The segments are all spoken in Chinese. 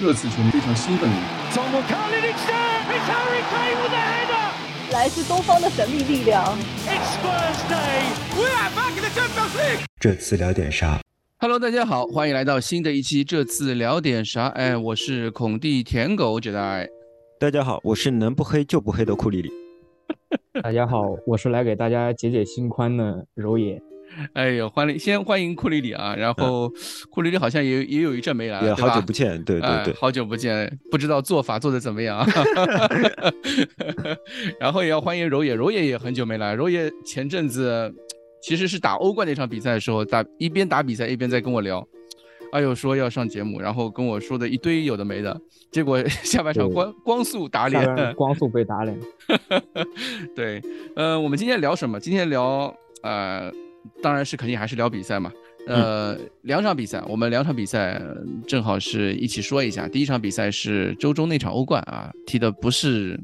热刺球迷非常兴奋。来自东方的神秘力量。这次聊点啥？Hello，大家好，欢迎来到新的一期。这次聊点啥？哎，我是孔蒂舔狗觉得大家好，我是能不黑就不黑的库里里。大家好，我是来给大家解解心宽的柔野。哎呦，欢迎，先欢迎库里里啊！然后库里里好像也也有一阵没来了，好久不见，对对对，好久不见，不知道做法做的怎么样。然后也要欢迎柔野，柔野也很久没来，柔野前阵子其实是打欧冠那场比赛的时候，打一边打比赛一边在跟我聊，哎呦说要上节目，然后跟我说的一堆有的没的，结果下半场光光速打脸，光速被打脸。对，呃，我们今天聊什么？今天聊呃。当然是肯定还是聊比赛嘛，呃，两场比赛，我们两场比赛正好是一起说一下。第一场比赛是周中那场欧冠啊，踢的不是，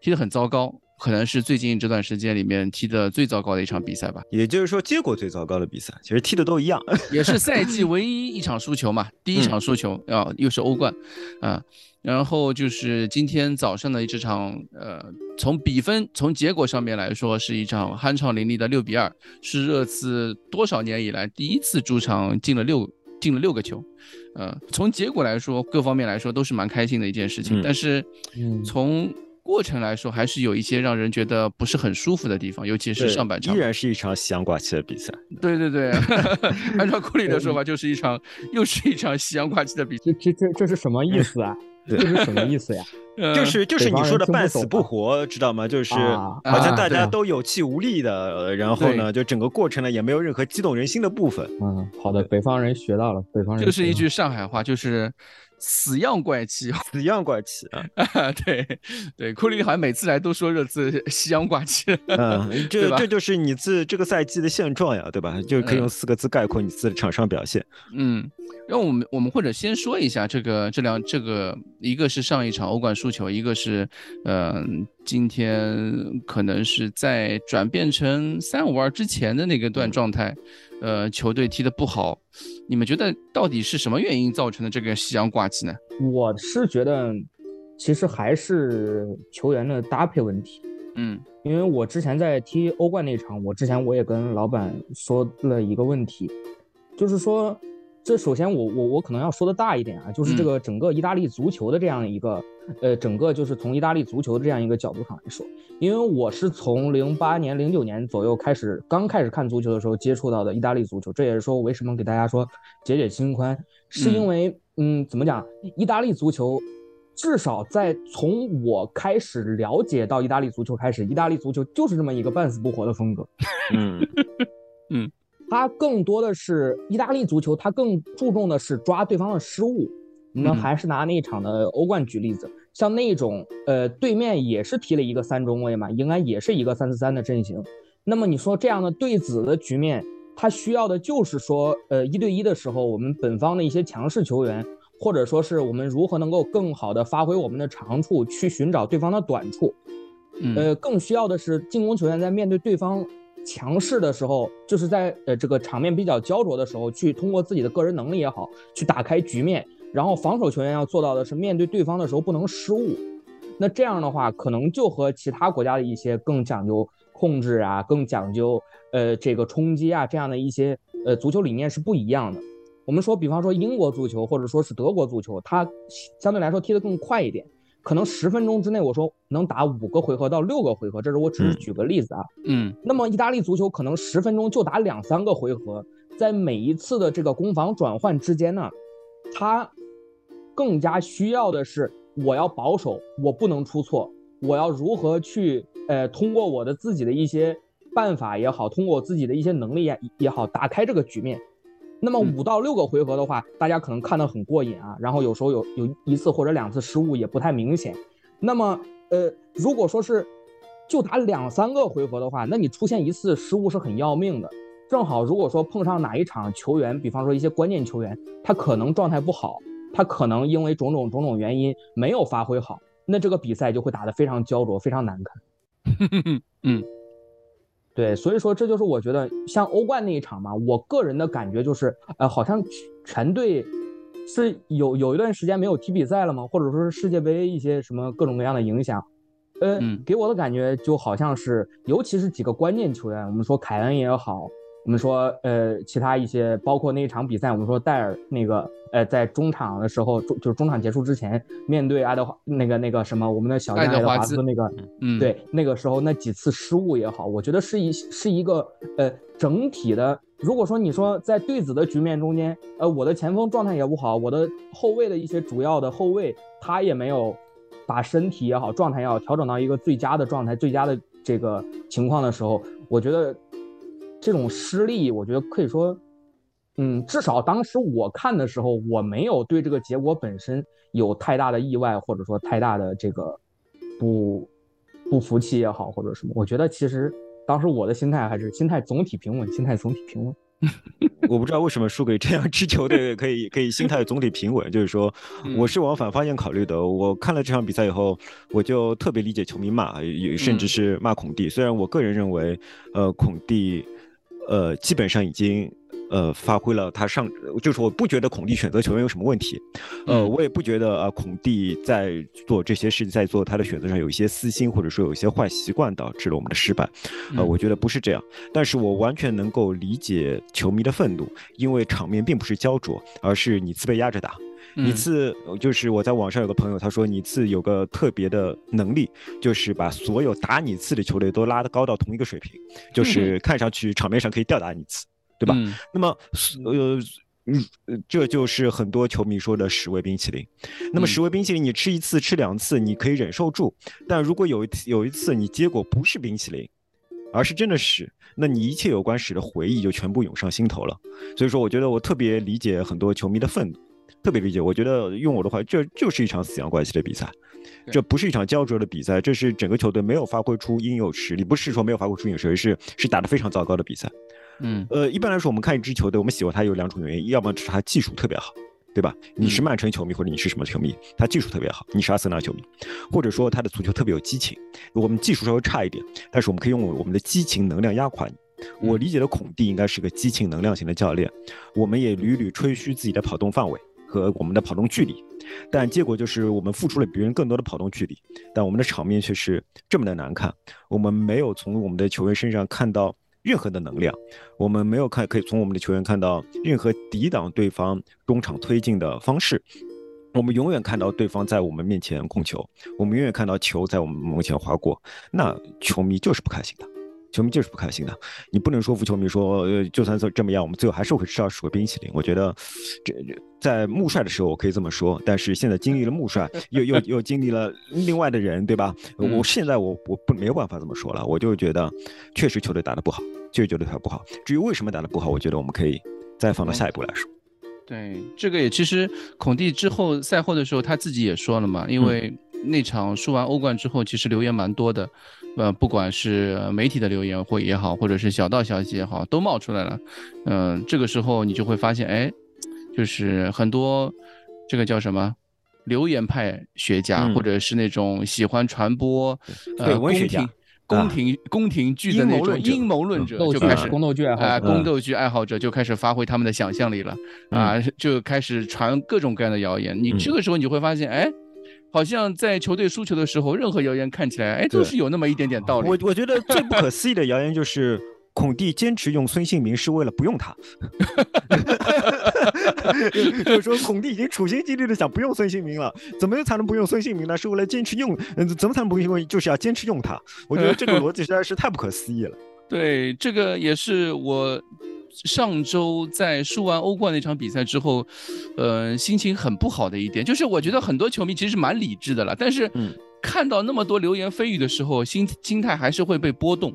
踢得很糟糕，可能是最近这段时间里面踢的最糟糕的一场比赛吧。也就是说，结果最糟糕的比赛，其实踢的都一样，也是赛季唯一一场输球嘛，第一场输球啊，又是欧冠，啊。然后就是今天早上的这场，呃，从比分、从结果上面来说，是一场酣畅淋漓的六比二，是热刺多少年以来第一次主场进了六进了六个球，呃，从结果来说，各方面来说都是蛮开心的一件事情。但是，从过程来说，还是有一些让人觉得不是很舒服的地方，尤其是上半场，依然是一场夕阳挂起的比赛。对对对，按照库里的说法，就是一场又是一场夕阳挂起的比赛。这这这这是什么意思啊？这是什么意思呀？就是就是你说的半死不活，知道吗？就是好像大家都有气无力的，然后呢，就整个过程呢也没有任何激动人心的部分。嗯，好的，北方人学到了，北方人就是一句上海话，就是。死样怪气，死样怪气啊！对对，库里好像每次来都说热刺西洋怪气。嗯，这这就是你自这个赛季的现状呀，对吧？就可以用四个字概括你自的场上表现。嗯，让我们我们或者先说一下这个这两这个，一个是上一场欧冠输球，一个是嗯，今天可能是在转变成三五二之前的那个段状态。呃，球队踢得不好，你们觉得到底是什么原因造成的这个夕阳挂机呢？我是觉得，其实还是球员的搭配问题。嗯，因为我之前在踢欧冠那场，我之前我也跟老板说了一个问题，就是说。这首先，我我我可能要说的大一点啊，就是这个整个意大利足球的这样一个，呃，整个就是从意大利足球的这样一个角度上来说，因为我是从零八年、零九年左右开始，刚开始看足球的时候接触到的意大利足球，这也是说我为什么给大家说解解心宽，是因为，嗯，怎么讲，意大利足球，至少在从我开始了解到意大利足球开始，意大利足球就是这么一个半死不活的风格，嗯。嗯。它更多的是意大利足球，他更注重的是抓对方的失误。我们还是拿那一场的欧冠举例子，像那种呃，对面也是踢了一个三中卫嘛，应该也是一个三四三的阵型。那么你说这样的对子的局面，他需要的就是说，呃，一对一的时候，我们本方的一些强势球员，或者说是我们如何能够更好的发挥我们的长处，去寻找对方的短处。呃，更需要的是进攻球员在面对对方。强势的时候，就是在呃这个场面比较焦灼的时候，去通过自己的个人能力也好，去打开局面。然后防守球员要做到的是，面对对方的时候不能失误。那这样的话，可能就和其他国家的一些更讲究控制啊，更讲究呃这个冲击啊这样的一些呃足球理念是不一样的。我们说，比方说英国足球或者说是德国足球，它相对来说踢得更快一点。可能十分钟之内，我说能打五个回合到六个回合，这是我只是举个例子啊。嗯，那么意大利足球可能十分钟就打两三个回合，在每一次的这个攻防转换之间呢，他更加需要的是我要保守，我不能出错，我要如何去呃通过我的自己的一些办法也好，通过我自己的一些能力也也好，打开这个局面。那么五到六个回合的话，大家可能看得很过瘾啊，然后有时候有有一次或者两次失误也不太明显。那么呃，如果说是就打两三个回合的话，那你出现一次失误是很要命的。正好如果说碰上哪一场球员，比方说一些关键球员，他可能状态不好，他可能因为种种种种原因没有发挥好，那这个比赛就会打得非常焦灼，非常难看。嗯。对，所以说这就是我觉得像欧冠那一场嘛，我个人的感觉就是，呃，好像全队是有有一段时间没有踢比赛了吗？或者说是世界杯一些什么各种各样的影响？呃，给我的感觉就好像是，尤其是几个关键球员，我们说凯恩也好，我们说呃其他一些，包括那一场比赛，我们说戴尔那个呃在中场的时候，中就是中场结束之前，面对爱德华那个那个什么我们的小爱德华兹那个，嗯，对，那个时候那几次失误也好，我觉得是一是一个呃整体的。如果说你说在对子的局面中间，呃，我的前锋状态也不好，我的后卫的一些主要的后卫他也没有把身体也好，状态也好调整到一个最佳的状态、最佳的这个情况的时候，我觉得这种失利，我觉得可以说，嗯，至少当时我看的时候，我没有对这个结果本身有太大的意外，或者说太大的这个不不服气也好，或者什么，我觉得其实。当时我的心态还是心态总体平稳，心态总体平稳。我不知道为什么输给这样支球队可以可以心态总体平稳，就是说 我是往反方向考虑的。我看了这场比赛以后，我就特别理解球迷骂，甚至是骂孔蒂。虽然我个人认为，呃，孔蒂，呃，基本上已经。呃，发挥了他上，就是我不觉得孔蒂选择球员有什么问题，呃，我也不觉得啊，孔蒂在做这些事，在做他的选择上有一些私心，或者说有一些坏习惯导致了我们的失败，呃，我觉得不是这样，但是我完全能够理解球迷的愤怒，因为场面并不是焦灼，而是你次被压着打，你次就是我在网上有个朋友他说你次有个特别的能力，就是把所有打你次的球队都拉得高到同一个水平，就是看上去场面上可以吊打你次。对吧？那么，呃，嗯，这就是很多球迷说的十味冰淇淋。那么，十味冰淇淋，你吃一次、吃两次，你可以忍受住；但如果有一有一次你结果不是冰淇淋，而是真的屎，那你一切有关屎的回忆就全部涌上心头了。所以说，我觉得我特别理解很多球迷的愤怒，特别理解。我觉得用我的话，这就是一场死阳关系的比赛，这不是一场焦灼的比赛，这是整个球队没有发挥出应有实力，不是说没有发挥出应有实力，是是打得非常糟糕的比赛。嗯，呃，一般来说，我们看一支球队，我们喜欢他有两种原因，要么是他技术特别好，对吧？你是曼城球迷或者你是什么球迷，他技术特别好，你是阿森纳球迷，或者说他的足球特别有激情，我们技术稍微差一点，但是我们可以用我们的激情能量压垮你。我理解的孔蒂应该是个激情能量型的教练，我们也屡屡吹嘘自己的跑动范围和我们的跑动距离，但结果就是我们付出了别人更多的跑动距离，但我们的场面却是这么的难看，我们没有从我们的球员身上看到。任何的能量，我们没有看，可以从我们的球员看到任何抵挡对方中场推进的方式。我们永远看到对方在我们面前控球，我们永远看到球在我们门前划过。那球迷就是不开心的。球迷就是不开心的，你不能说服球迷说，呃，就算这这么样，我们最后还是会吃到十个冰淇淋。我觉得，这在穆帅的时候我可以这么说，但是现在经历了穆帅，又又 又经历了另外的人，对吧？我现在我我不没有办法这么说了，我就觉得确实球队打得不好，确实球队打不好。至于为什么打得不好，我觉得我们可以再放到下一步来说。对，这个也其实孔蒂之后赛后的时候他自己也说了嘛，因为那场输完欧冠之后，其实留言蛮多的。呃，不管是媒体的留言或也好，或者是小道消息也好，都冒出来了。嗯，这个时候你就会发现，哎，就是很多这个叫什么留言派学家，或者是那种喜欢传播呃宫廷宫廷宫廷剧的那种阴谋论者，就开始宫斗剧爱好宫斗剧爱好者就开始发挥他们的想象力了啊，就开始传各种各样的谣言。你这个时候你就会发现，哎。好像在球队输球的时候，任何谣言看起来，哎，都是有那么一点点道理。我我觉得最不可思议的谣言就是孔蒂坚持用孙兴民是为了不用他，就是说孔蒂已经处心积虑的想不用孙兴民了，怎么才能不用孙兴民呢？是为了坚持用，嗯，怎么才能不用？就是要坚持用他。我觉得这个逻辑实在是太不可思议了。对，这个也是我。上周在输完欧冠那场比赛之后，呃，心情很不好的一点，就是我觉得很多球迷其实蛮理智的了，但是看到那么多流言蜚语的时候，心心态还是会被波动。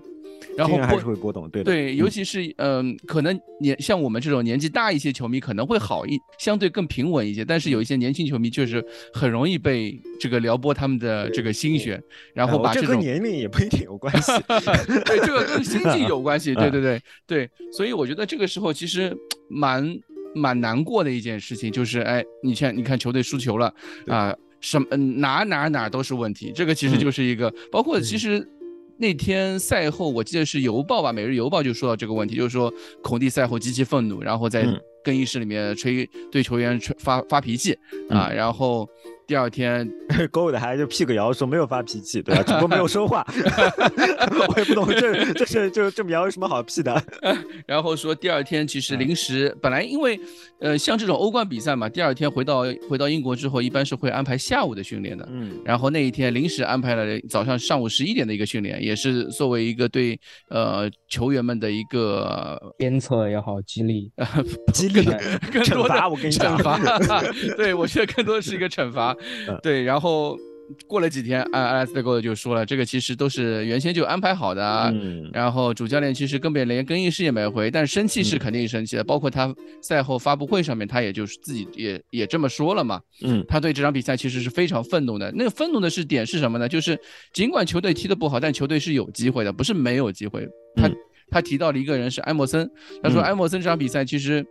然后还是会波动，对对，尤其是嗯，可能年像我们这种年纪大一些球迷可能会好一相对更平稳一些，但是有一些年轻球迷确实很容易被这个撩拨他们的这个心弦，然后把这个年龄也不一定有关系，对，这个跟心境有关系，对对对对，所以我觉得这个时候其实蛮蛮难过的一件事情，就是哎，你看你看球队输球了啊，什么哪哪哪都是问题，这个其实就是一个包括其实。那天赛后，我记得是邮报吧，《每日邮报》就说到这个问题，就是说孔蒂赛后极其愤怒，然后在更衣室里面吹对球员吹发发脾气啊，然后。第二天，Gold 还就辟个谣说没有发脾气，对吧？只不过没有说话，我也不懂这这是就这么谣有什么好辟的？然后说第二天其实临时本来因为呃像这种欧冠比赛嘛，第二天回到回到英国之后，一般是会安排下午的训练的，嗯，然后那一天临时安排了早上上午十一点的一个训练，也是作为一个对呃球员们的一个鞭策也好，激励，激励，惩罚，我跟你讲，惩罚，对我觉得更多的是一个惩罚。对，然后过了几天，阿阿莱斯特戈就说了，这个其实都是原先就安排好的。嗯，然后主教练其实根本连更衣室也没回，但是生气是肯定生气的。包括他赛后发布会上面，他也就是自己也也这么说了嘛。嗯，他对这场比赛其实是非常愤怒的。那个愤怒的是点是什么呢？就是尽管球队踢得不好，但球队是有机会的，不是没有机会。他他提到了一个人是埃默森，他说埃默森这场比赛其实。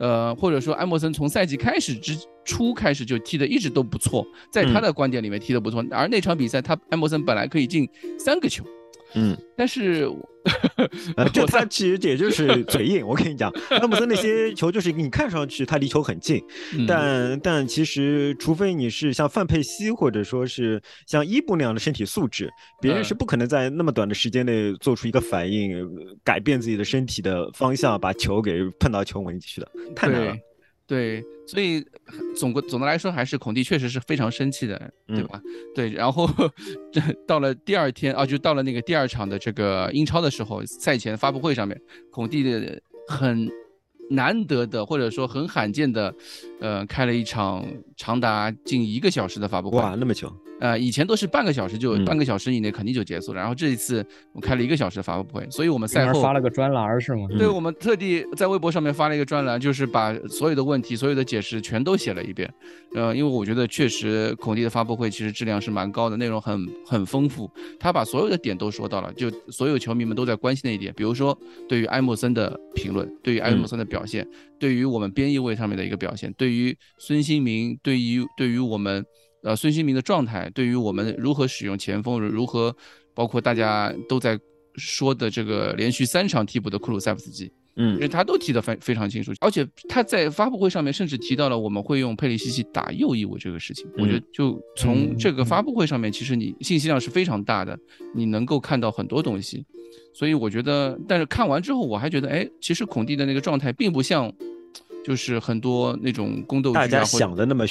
呃，或者说埃默森从赛季开始之初开始就踢的一直都不错，在他的观点里面踢的不错，而那场比赛他埃莫森本来可以进三个球。嗯，但是，就他其实也就是嘴硬。我跟你讲，那么森那些球就是你看上去他离球很近，但但其实除非你是像范佩西或者说是像伊布那样的身体素质，别人是不可能在那么短的时间内做出一个反应，改变自己的身体的方向，把球给碰到球门进去的，太难了。对，所以总归总的来说，还是孔蒂确实是非常生气的，对吧？对，然后这到了第二天啊，就到了那个第二场的这个英超的时候，赛前发布会上面，孔蒂的很难得的或者说很罕见的，呃，开了一场长达近一个小时的发布会。哇，那么久。呃，以前都是半个小时就半个小时以内肯定就结束了，然后这一次我开了一个小时的发布会，所以我们赛后发了个专栏是吗？对，我们特地在微博上面发了一个专栏，就是把所有的问题、所有的解释全都写了一遍。呃，因为我觉得确实孔蒂的发布会其实质量是蛮高的，内容很 很丰富，他把所有的点都说到了，就所有球迷们都在关心的一点，比如说对于埃默森的评论，对于埃默森的表表现，对于我们边翼位上面的一个表现，对于孙兴民，对于对于我们。呃，孙兴民的状态对于我们如何使用前锋，如何包括大家都在说的这个连续三场替补的库鲁塞夫斯基，嗯，因为他都提得非非常清楚，而且他在发布会上面甚至提到了我们会用佩里西奇打右翼我这个事情。我觉得就从这个发布会上面，其实你信息量是非常大的，你能够看到很多东西。所以我觉得，但是看完之后，我还觉得，哎，其实孔蒂的那个状态并不像。就是很多那种宫斗剧，大家想的那么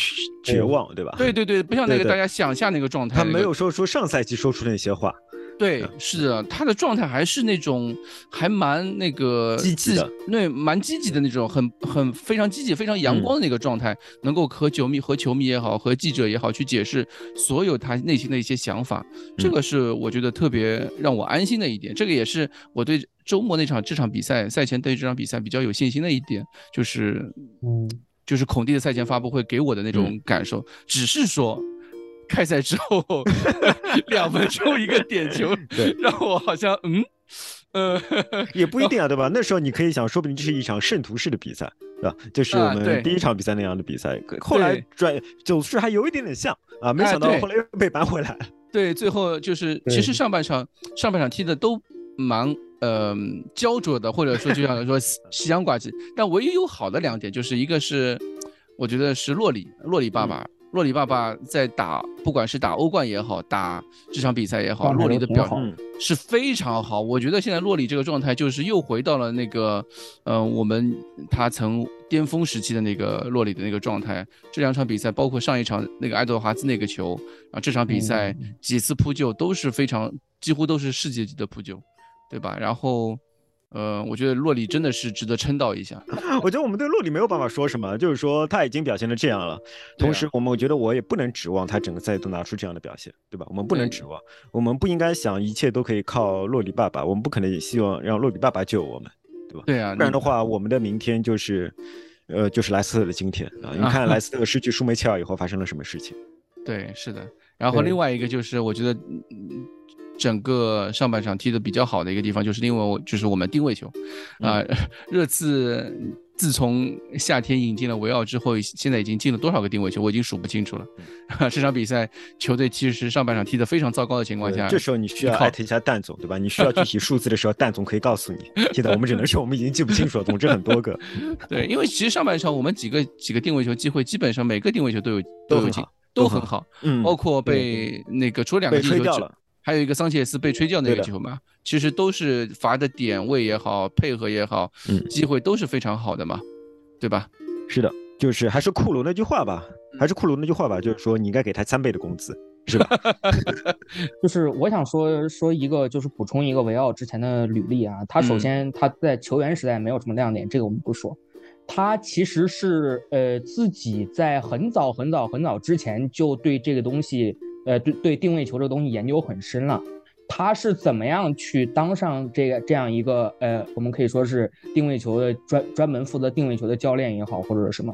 绝望，对吧？对对对，不像那个大家想象那个状态。他没有说出上赛季说出那些话。对，是的，他的状态还是那种还蛮那个积极的，对蛮积极的那种，很很非常积极、非常阳光的那个状态，能够和球迷、和球迷也好，和记者也好去解释所有他内心的一些想法，这个是我觉得特别让我安心的一点。这个也是我对周末那场这场比赛赛前对这场比赛比较有信心的一点，就是嗯，就是孔蒂的赛前发布会给我的那种感受，只是说。开赛之后两分钟一个点球，让我好像嗯，呃，也不一定啊，对吧？那时候你可以想，说不定这是一场圣徒式的比赛，对吧？就是我们第一场比赛那样的比赛。后来转走势还有一点点像啊，没想到后来又被扳回来。对，最后就是其实上半场上半场踢的都蛮呃焦灼的，或者说就像说西洋挂机。但唯一有好的两点，就是一个是我觉得是洛里洛里爸爸。洛里爸爸在打，不管是打欧冠也好，打这场比赛也好，洛里的表现是非常好。我觉得现在洛里这个状态就是又回到了那个，嗯，我们他曾巅峰时期的那个洛里的那个状态。这两场比赛，包括上一场那个爱德华兹那个球啊，这场比赛几次扑救都是非常，几乎都是世界级的扑救，对吧？然后。呃，我觉得洛里真的是值得称道一下。我觉得我们对洛里没有办法说什么，就是说他已经表现的这样了。同时，我们我觉得我也不能指望他整个赛季都拿出这样的表现，对吧？我们不能指望，我们不应该想一切都可以靠洛里爸爸，我们不可能也希望让洛里爸爸救我们，对吧？对啊，不然的话，我们的明天就是，呃，就是莱斯特的今天啊！你看 莱斯特失去舒梅切尔以后发生了什么事情？对，是的。然后另外一个就是，我觉得。整个上半场踢得比较好的一个地方，就是因为我就是我们定位球，啊，热刺自从夏天引进了维奥之后，现在已经进了多少个定位球，我已经数不清楚了。这场比赛球队其实上半场踢得非常糟糕的情况下，这时候你需要艾特一下蛋总，对吧？你需要具体数字的时候，蛋总可以告诉你。现在我们只能说我们已经记不清楚了，总之很多个。对，因为其实上半场我们几个几个定位球机会，基本上每个定位球都有都很好，都很好。嗯，包括被那个除了两个吹掉了。还有一个桑切斯被吹掉那个球嘛，其实都是罚的点位也好，配合也好，嗯，机会都是非常好的嘛，对吧？是的，就是还是库鲁那句话吧，还是库鲁那句话吧，就是说你应该给他三倍的工资，是吧？就是我想说说一个，就是补充一个维奥之前的履历啊，他首先他在球员时代没有什么亮点，这个我们不说，他其实是呃自己在很早很早很早之前就对这个东西。呃，对对，定位球这个东西研究很深了。他是怎么样去当上这个这样一个呃，我们可以说是定位球的专专门负责定位球的教练也好，或者是什么？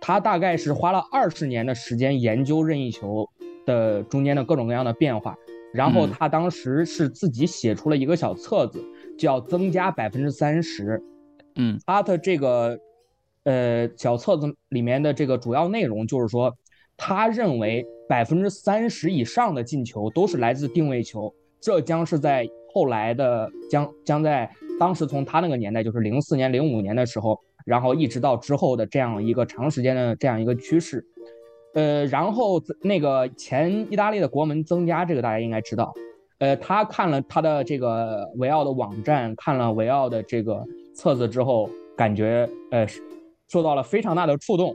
他大概是花了二十年的时间研究任意球的中间的各种各样的变化，然后他当时是自己写出了一个小册子，叫增加百分之三十。嗯，他的这个呃小册子里面的这个主要内容就是说。他认为百分之三十以上的进球都是来自定位球，这将是在后来的将将在当时从他那个年代，就是零四年、零五年的时候，然后一直到之后的这样一个长时间的这样一个趋势。呃，然后那个前意大利的国门增加，这个大家应该知道。呃，他看了他的这个维奥的网站，看了维奥的这个册子之后，感觉呃受到了非常大的触动。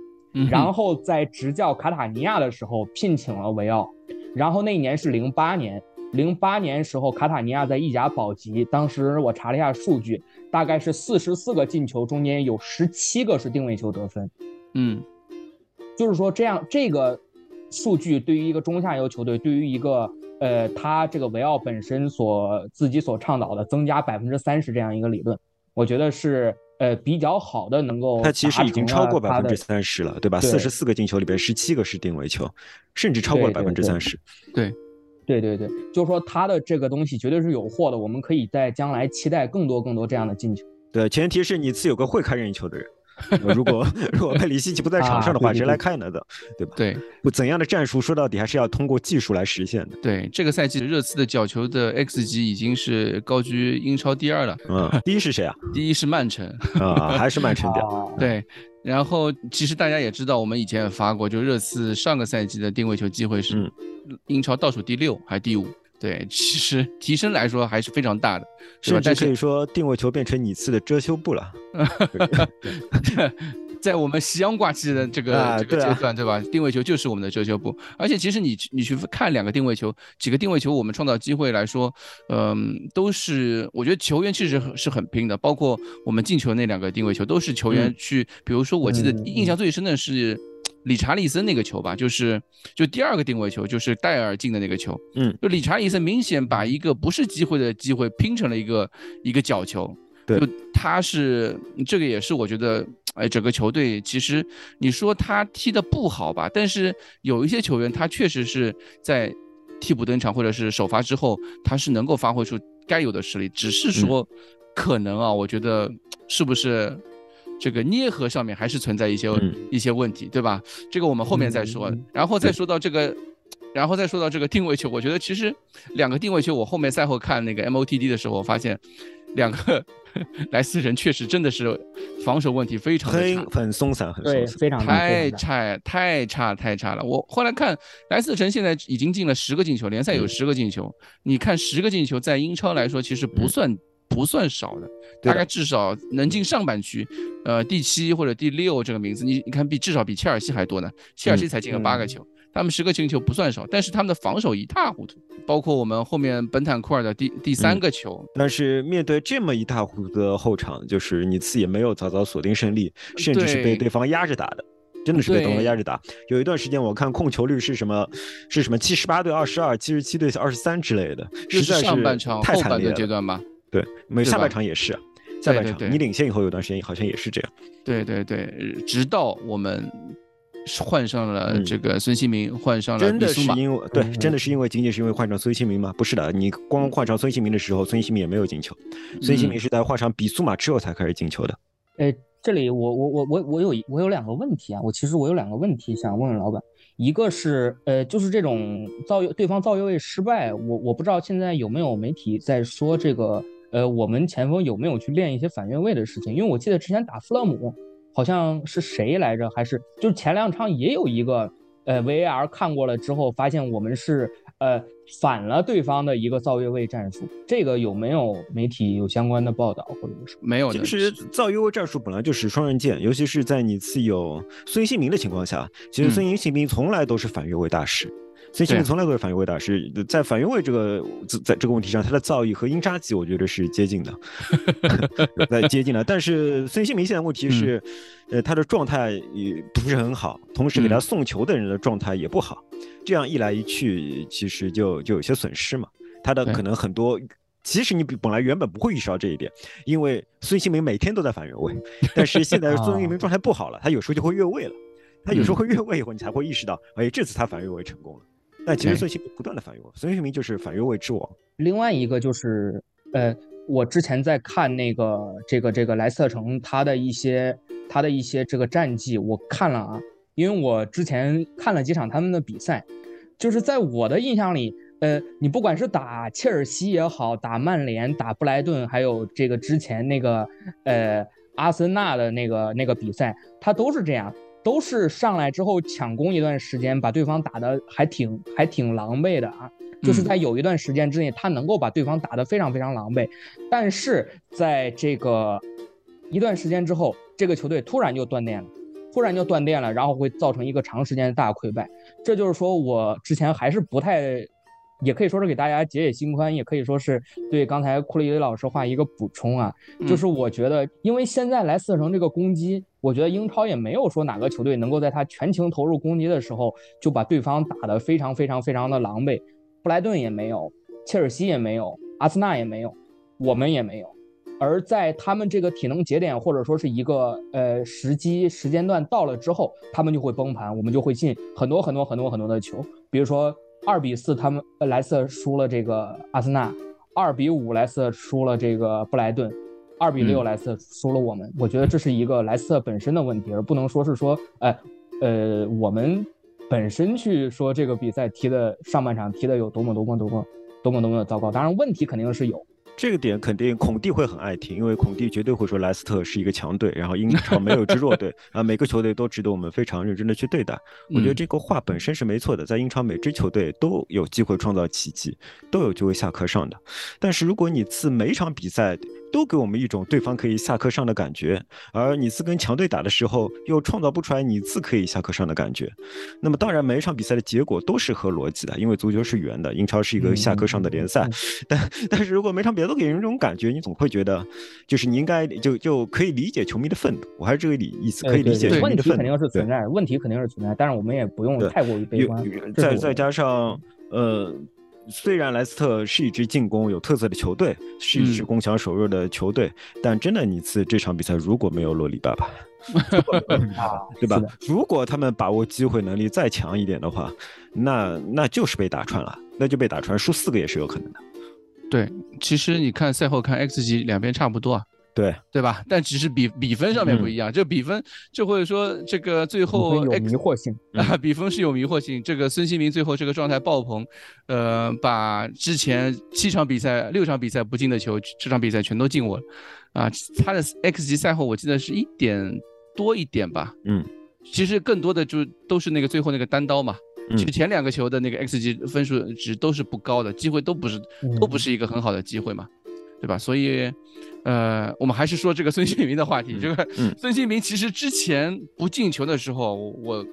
然后在执教卡塔尼亚的时候聘请了维奥，然后那一年是零八年，零八年时候卡塔尼亚在意甲保级，当时我查了一下数据，大概是四十四个进球中间有十七个是定位球得分，嗯，就是说这样这个数据对于一个中下游球队，对于一个呃他这个维奥本身所自己所倡导的增加百分之三十这样一个理论，我觉得是。呃，比较好的能够，他其实已经超过百分之三十了，对吧？四十四个进球里边，十七个是定位球，甚至超过了百分之三十。对，对对对，就是说他的这个东西绝对是有货的，我们可以在将来期待更多更多这样的进球。对，前提是你自有个会看任意球的人。如果 如果佩里西奇不在场上的话，谁来看呢的？对吧？对，怎样的战术说到底还是要通过技术来实现的。对，这个赛季热刺的角球的 X 级已经是高居英超第二了。嗯，第一是谁啊？第一是曼城啊，还是曼城掉。对，然后其实大家也知道，我们以前也发过，就热刺上个赛季的定位球机会是英超倒数第六还是第五？对，其实提升来说还是非常大的，是吧？但可以说定位球变成你次的遮羞布了。在我们夕阳挂机的这个这个阶段，对吧？定位球就是我们的遮羞布。而且其实你你去看两个定位球，几个定位球，我们创造机会来说，嗯，都是我觉得球员其实是很拼的。包括我们进球那两个定位球，都是球员去，比如说我记得印象最深的是。理查利森那个球吧，就是就第二个定位球，就是戴尔进的那个球。嗯，就理查利森明显把一个不是机会的机会拼成了一个一个角球。对，就他是这个也是我觉得，哎，整个球队其实你说他踢的不好吧，但是有一些球员他确实是在替补登场或者是首发之后，他是能够发挥出该有的实力，只是说可能啊，我觉得是不是？这个捏合上面还是存在一些一些问题，对吧？这个我们后面再说。然后再说到这个，然后再说到这个定位球，我觉得其实两个定位球，我后面赛后看那个 MOTD 的时候，我发现两个莱斯人确实真的是防守问题非常很很松散，很对，非常太差太差太差了。我后来看莱斯城现在已经进了十个进球，联赛有十个进球。你看十个进球在英超来说，其实不算。不算少的，大概至少能进上半区，呃，第七或者第六这个名字，你你看比至少比切尔西还多呢。切尔西才进了八个球，他们十个进球不算少，但是他们的防守一塌糊涂。包括我们后面本坦库尔的第第三个球，但是面对这么一塌糊涂的后场，就是尼茨也没有早早锁定胜利，甚至是被对方压着打的，真的是被对方压着打。有一段时间我看控球率是什么，是什么七十八对二十二，七十七对二十三之类的，实在是上半场太惨烈阶段吧。对，没下半场也是，下半场你领先以后有段时间好像也是这样。对对对，直到我们换上了这个孙兴民，换上了真的是因为对，真的是因为仅仅是因为换上孙兴民吗？不是的，你光换上孙兴民的时候，孙兴民也没有进球，孙兴民是在换上比苏马之后才开始进球的。哎，这里我我我我我有我有两个问题啊，我其实我有两个问题想问问老板，一个是呃就是这种造对方造越位失败，我我不知道现在有没有媒体在说这个呃我们前锋有没有去练一些反越位的事情，因为我记得之前打弗勒姆好像是谁来着，还是就是前两场也有一个呃 VAR 看过了之后发现我们是。呃，反了对方的一个造越位战术，这个有没有媒体有相关的报道，或者是没有？其实造越位战术本来就是双刃剑，尤其是在你次有孙兴民的情况下，其实孙兴民从来都是反越位大师。孙兴民从来都是反越位大师，在反越位这个在这个问题上，他的造诣和英扎吉我觉得是接近的，在接近的。但是孙兴民现在问题是，呃，他的状态也不是很好，同时给他送球的人的状态也不好，这样一来一去，其实就就有些损失嘛。他的可能很多，其实你本来原本不会意识到这一点，因为孙兴民每天都在反越位，但是现在孙兴民状态不好了，他有时候就会越位了，他有时候会越位以后，你才会意识到，哎，这次他反越位成功了。但其实孙兴民不断的反越位，孙兴民就是反越位之王。另外一个就是，呃，我之前在看那个这个这个莱斯特城他的一些他的一些这个战绩，我看了啊，因为我之前看了几场他们的比赛，就是在我的印象里，呃，你不管是打切尔西也好，打曼联、打布莱顿，还有这个之前那个呃阿森纳的那个那个比赛，他都是这样。都是上来之后抢攻一段时间，把对方打的还挺还挺狼狈的啊！就是在有一段时间之内，他能够把对方打得非常非常狼狈，但是在这个一段时间之后，这个球队突然就断电了，突然就断电了，然后会造成一个长时间的大溃败。这就是说我之前还是不太。也可以说是给大家解解心宽，也可以说是对刚才库里老师话一个补充啊，就是我觉得，因为现在莱斯特城这个攻击，我觉得英超也没有说哪个球队能够在他全情投入攻击的时候就把对方打得非常非常非常的狼狈，布莱顿也没有，切尔西也没有，阿森纳也没有，我们也没有，而在他们这个体能节点或者说是一个呃时机时间段到了之后，他们就会崩盘，我们就会进很多很多很多很多的球，比如说。二比四，他们莱斯特输了这个阿森纳；二比五，莱斯特输了这个布莱顿；二比六，莱斯特输了我们。我觉得这是一个莱斯特本身的问题，而不能说是说，哎，呃，我们本身去说这个比赛踢的上半场踢的有多么多么多么多么多么的糟糕。当然，问题肯定是有。这个点肯定孔蒂会很爱听，因为孔蒂绝对会说莱斯特是一个强队，然后英超没有之弱队 啊，每个球队都值得我们非常认真的去对待。我觉得这个话本身是没错的，在英超每支球队都有机会创造奇迹，都有机会下课上的。但是如果你自每一场比赛，都给我们一种对方可以下课上的感觉，而你次跟强队打的时候又创造不出来你次可以下课上的感觉。那么当然每一场比赛的结果都是合逻辑的，因为足球是圆的，英超是一个下课上的联赛。但但是如果每场比赛都给人这种感觉，你总会觉得就是你应该就就可以理解球迷的愤怒。我还是这个理意思，可以理解球迷的愤怒。问题肯定是存在，问题肯定是存在，但是我们也不用太过于悲观。再再加上呃。虽然莱斯特是一支进攻有特色的球队，是一支攻强守弱的球队，但真的，你次这场比赛如果没有洛里爸爸，对吧？如果他们把握机会能力再强一点的话，那那就是被打穿了，那就被打穿，输四个也是有可能的。对，其实你看赛后看 X 级两边差不多啊。对对吧？但只是比比分上面不一样，这比分就会说这个最后有迷惑性啊，比分是有迷惑性。这个孙兴民最后这个状态爆棚，呃，把之前七场比赛、六场比赛不进的球，这场比赛全都进我了啊。他的 X 级赛后我记得是一点多一点吧，嗯，其实更多的就都是那个最后那个单刀嘛，其实前两个球的那个 X 级分数值都是不高的，机会都不是都不是一个很好的机会嘛。对吧？所以，呃，我们还是说这个孙兴民的话题。这个孙兴民其实之前不进球的时候，我，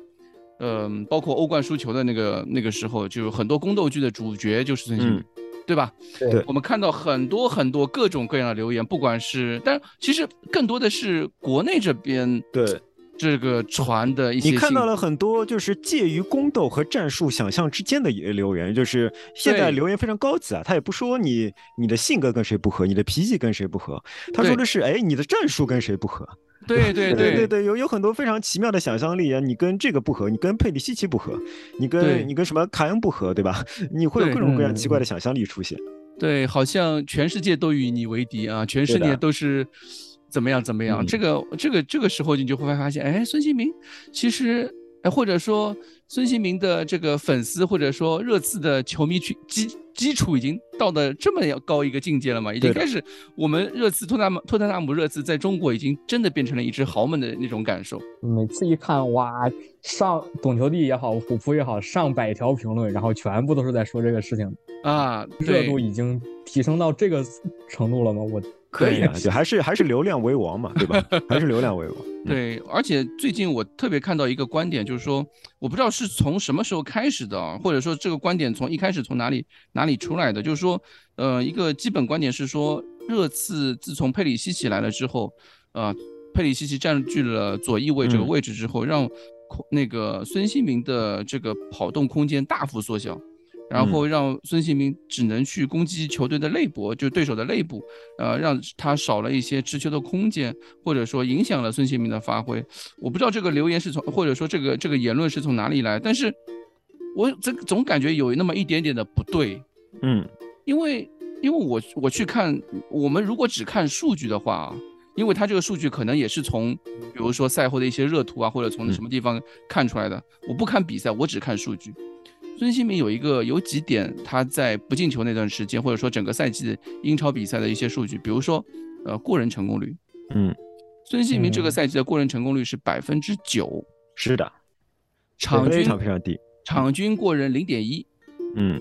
嗯，包括欧冠输球的那个那个时候，就很多宫斗剧的主角就是孙兴民，对吧？对。我们看到很多很多各种各样的留言，不管是，但其实更多的是国内这边对。这个船的一些，你看到了很多就是介于宫斗和战术想象之间的留言，就是现在留言非常高级啊，他也不说你你的性格跟谁不合，你的脾气跟谁不合，他说的是哎你的战术跟谁不合，对对 对对对，有有很多非常奇妙的想象力啊，你跟这个不合，你跟佩里西奇不合，你跟你跟什么凯恩不合，对吧？你会有各种各样奇怪的想象力出现。对，好像全世界都与你为敌啊，全世界都是。怎么样怎么样？嗯这个这个这个时候你就会发现，哎，孙兴民其实，哎，或者说孙兴民的这个粉丝或者说热刺的球迷群基基础已经到了这么要高一个境界了嘛？已经开始，我们热刺托纳姆托特纳姆热刺在中国已经真的变成了一支豪门的那种感受。每次一看，哇，上懂球帝也好，虎扑也好，上百条评论，然后全部都是在说这个事情，啊，热度已经提升到这个程度了吗？我可以啊，就还是还是流量为王嘛，对吧？还是流量为王。嗯对，而且最近我特别看到一个观点，就是说，我不知道是从什么时候开始的啊，或者说这个观点从一开始从哪里哪里出来的，就是说，呃，一个基本观点是说，热刺自从佩里西奇来了之后，呃，佩里西奇占据了左翼位这个嗯位置之后，让空那个孙兴民的这个跑动空间大幅缩小。然后让孙兴民只能去攻击球队的内部，就对手的内部，呃，让他少了一些持球的空间，或者说影响了孙兴民的发挥。我不知道这个留言是从，或者说这个这个言论是从哪里来，但是我这总感觉有那么一点点的不对，嗯因为因为我我去看，我们如果只看数据的话啊，因为他这个数据可能也是从，比如说赛后的一些热图啊，或者从什么地方看出来的。我不看比赛，我只看数据。孙兴民有一个有几点，他在不进球那段时间，或者说整个赛季英超比赛的一些数据，比如说，呃，过人成功率。嗯，孙兴民这个嗯赛季的过人成功率是百分之九，是的，场均非常非常低。场均过人零点一。嗯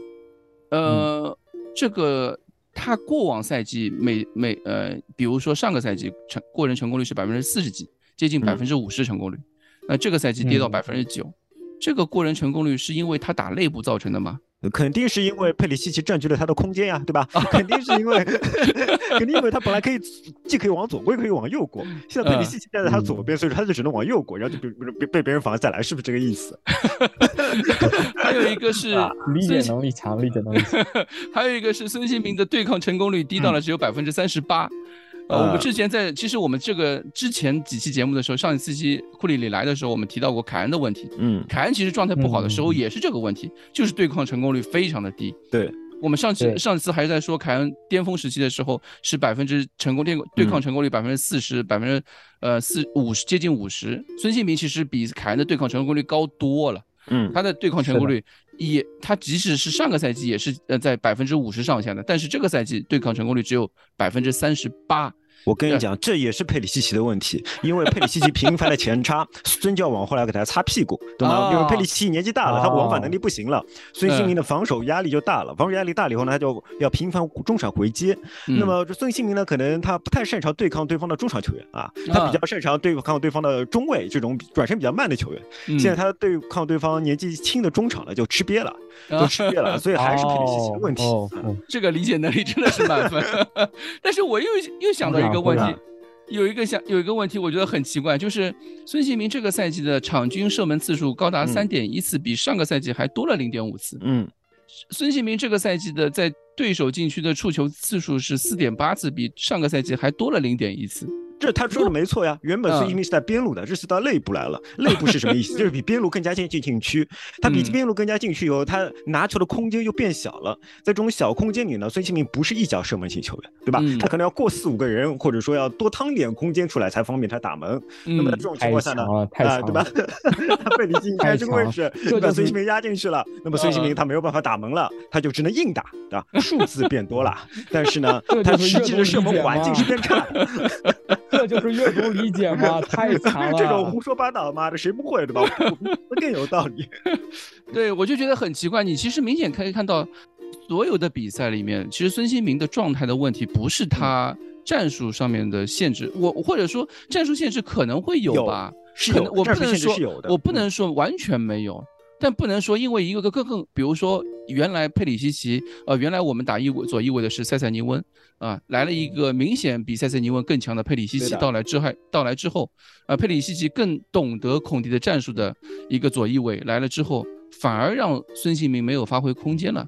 呃，这个他过往赛季每每呃，比如说上个赛季成过人成功率是百分之四十几，接近嗯百分之五十成功率，那这个赛季跌到嗯百分之九，这个过人成功率是因为他打内部造成的吗？肯定是因为佩里西奇占据了他的空间呀，对吧？肯定是因为，肯定因为他本来可以既可以往左过，也可以往右过。现在佩里西奇站在他左边，所以说他就只能往右过，然后就被被被别人反而再来，是不是这个意思？还有一个是啊理解，能力强，理解能力强。还有一个是孙兴民的对抗成功率低到了只有百分之三十八。呃，我们呃之前在其实我们这个之前几期节目的时候，上一次期库里里来的时候，我们提到过凯恩的问题。嗯，凯恩其实状态不好的时候嗯。也是这个问题，就是对抗成功率非常的低。对，我们上期对。上次还是在说凯恩巅峰时期的时候是百分之成功对对抗成功率百分之四十，百分之呃四五十接近五十。孙兴民其实比凯恩的对抗成功率高多了，嗯。他的对抗成功率也他即使是上个赛季也是呃在百分之五十上下的，但是这个赛季对抗成功率只有百分之三十八。对我跟你讲，这也是佩里西奇的问题，因为佩里西奇频繁的前插，孙教往后来给他擦屁股，懂吗？哦因为佩里西奇年纪大了，他往返能力不行了，孙兴嗯民的防守压力就大了，防守压力大了以后呢，他就要频繁中场回接。嗯那么孙兴民呢，可能他不太擅长对抗对方的中场球员啊，他比较擅长对抗对方的中卫这种转身比较慢的球员。嗯现在他对抗对方年纪轻的中场呢，就吃瘪了，就吃瘪了，所以还是佩里西奇的问题。这个理解能力真的是满分。但是我又又想到一个问题会啊，有一个想有一个问题，我觉得很奇怪，就是孙兴民这个赛季的场均射门次数高达嗯三点一次，比上个赛季还多了零点五次。嗯，孙兴民这个赛季的在对手禁区的触球次数是四点八次，比上个赛季还多了零点一次。这他说的没错呀。原本孙嗯兴民是在边路的，这次到内部来了。内部是什么意思？就是比边路更加接近禁区。他比嗯边路更加进去以后，他拿球的空间又变小了。在这种小空间里呢，孙兴民不是一脚射门型球员，对吧？嗯他可能要过四五个人，或者说要多趟点空间出来才方便他打门。那么在这种情况下呢啊，对吧了。他被李进开这个位置，这 就是把孙兴民压进去了。那么孙兴民嗯他没有办法打门了，他就只能硬打，对吧？数字变多了，但是呢，他实际的射门环境是变差的。这就是阅读理解吗？太 强了！这种胡说八道，妈的，谁不会对吧？我更有道理。对，我就觉得很奇怪。你其实明显可以看到，所有的比赛里面，其实孙兴民的状态的问题不是他战术上面的限制，我或者说战术限制可能会有有吧，是有可能我不能说是有的我不嗯能说完全没有。但不能说，因为一个个更更，比如说原来佩里西奇，呃，原来我们打翼位左翼位的是塞塞尼温，啊、来了一个明显比塞塞尼温更强的佩里西奇到来之后，到来之后，啊，佩里西奇更懂得孔蒂的战术的一个左翼位来了之后，反而让孙兴民没有发挥空间了。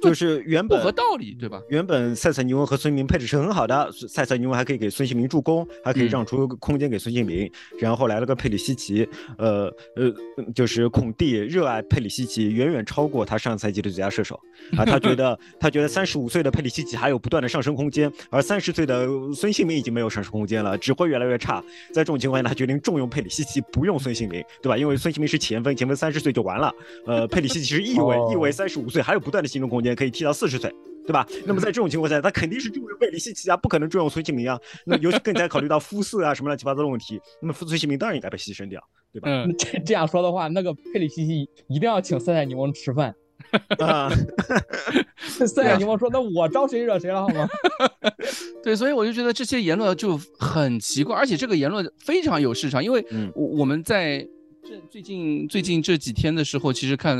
就是原本不合道理，对吧？原本塞塞尼翁和孙兴民配置是很好的，塞塞尼翁还可以给孙兴民助攻，还可以让出空间给孙兴民。然后来了个佩里西奇，呃呃，就是孔蒂热爱佩里西奇，远远超过他上赛季的最佳射手 啊。他觉得他觉得三十五岁的佩里西奇还有不断的上升空间，而三十岁的孙兴民已经没有上升空间了，只会越来越差。在这种情况下，他决定重用佩里西奇，不用孙兴民，对吧？因为孙兴民是前锋，前锋三十岁就完了。呃，佩里西奇是意味意味三十五岁还有不断的进攻空间，可以踢到四十岁，对吧？那么在这种情况下，他肯定是重用佩里西奇啊，不可能重用孙兴民啊。那尤其更加考虑到肤色啊什么乱七八糟的问题，那么孙兴民当然应该被牺牲掉，对吧？嗯，这这样说的话，那个佩里西奇一定要请塞塞尼翁吃饭。啊，塞塞尼翁说：“那我招谁惹谁了，好吗？” 对，所以我就觉得这些言论就很奇怪，而且这个言论非常有市场，因为我我们在这最近最近这几天的时候，其实看。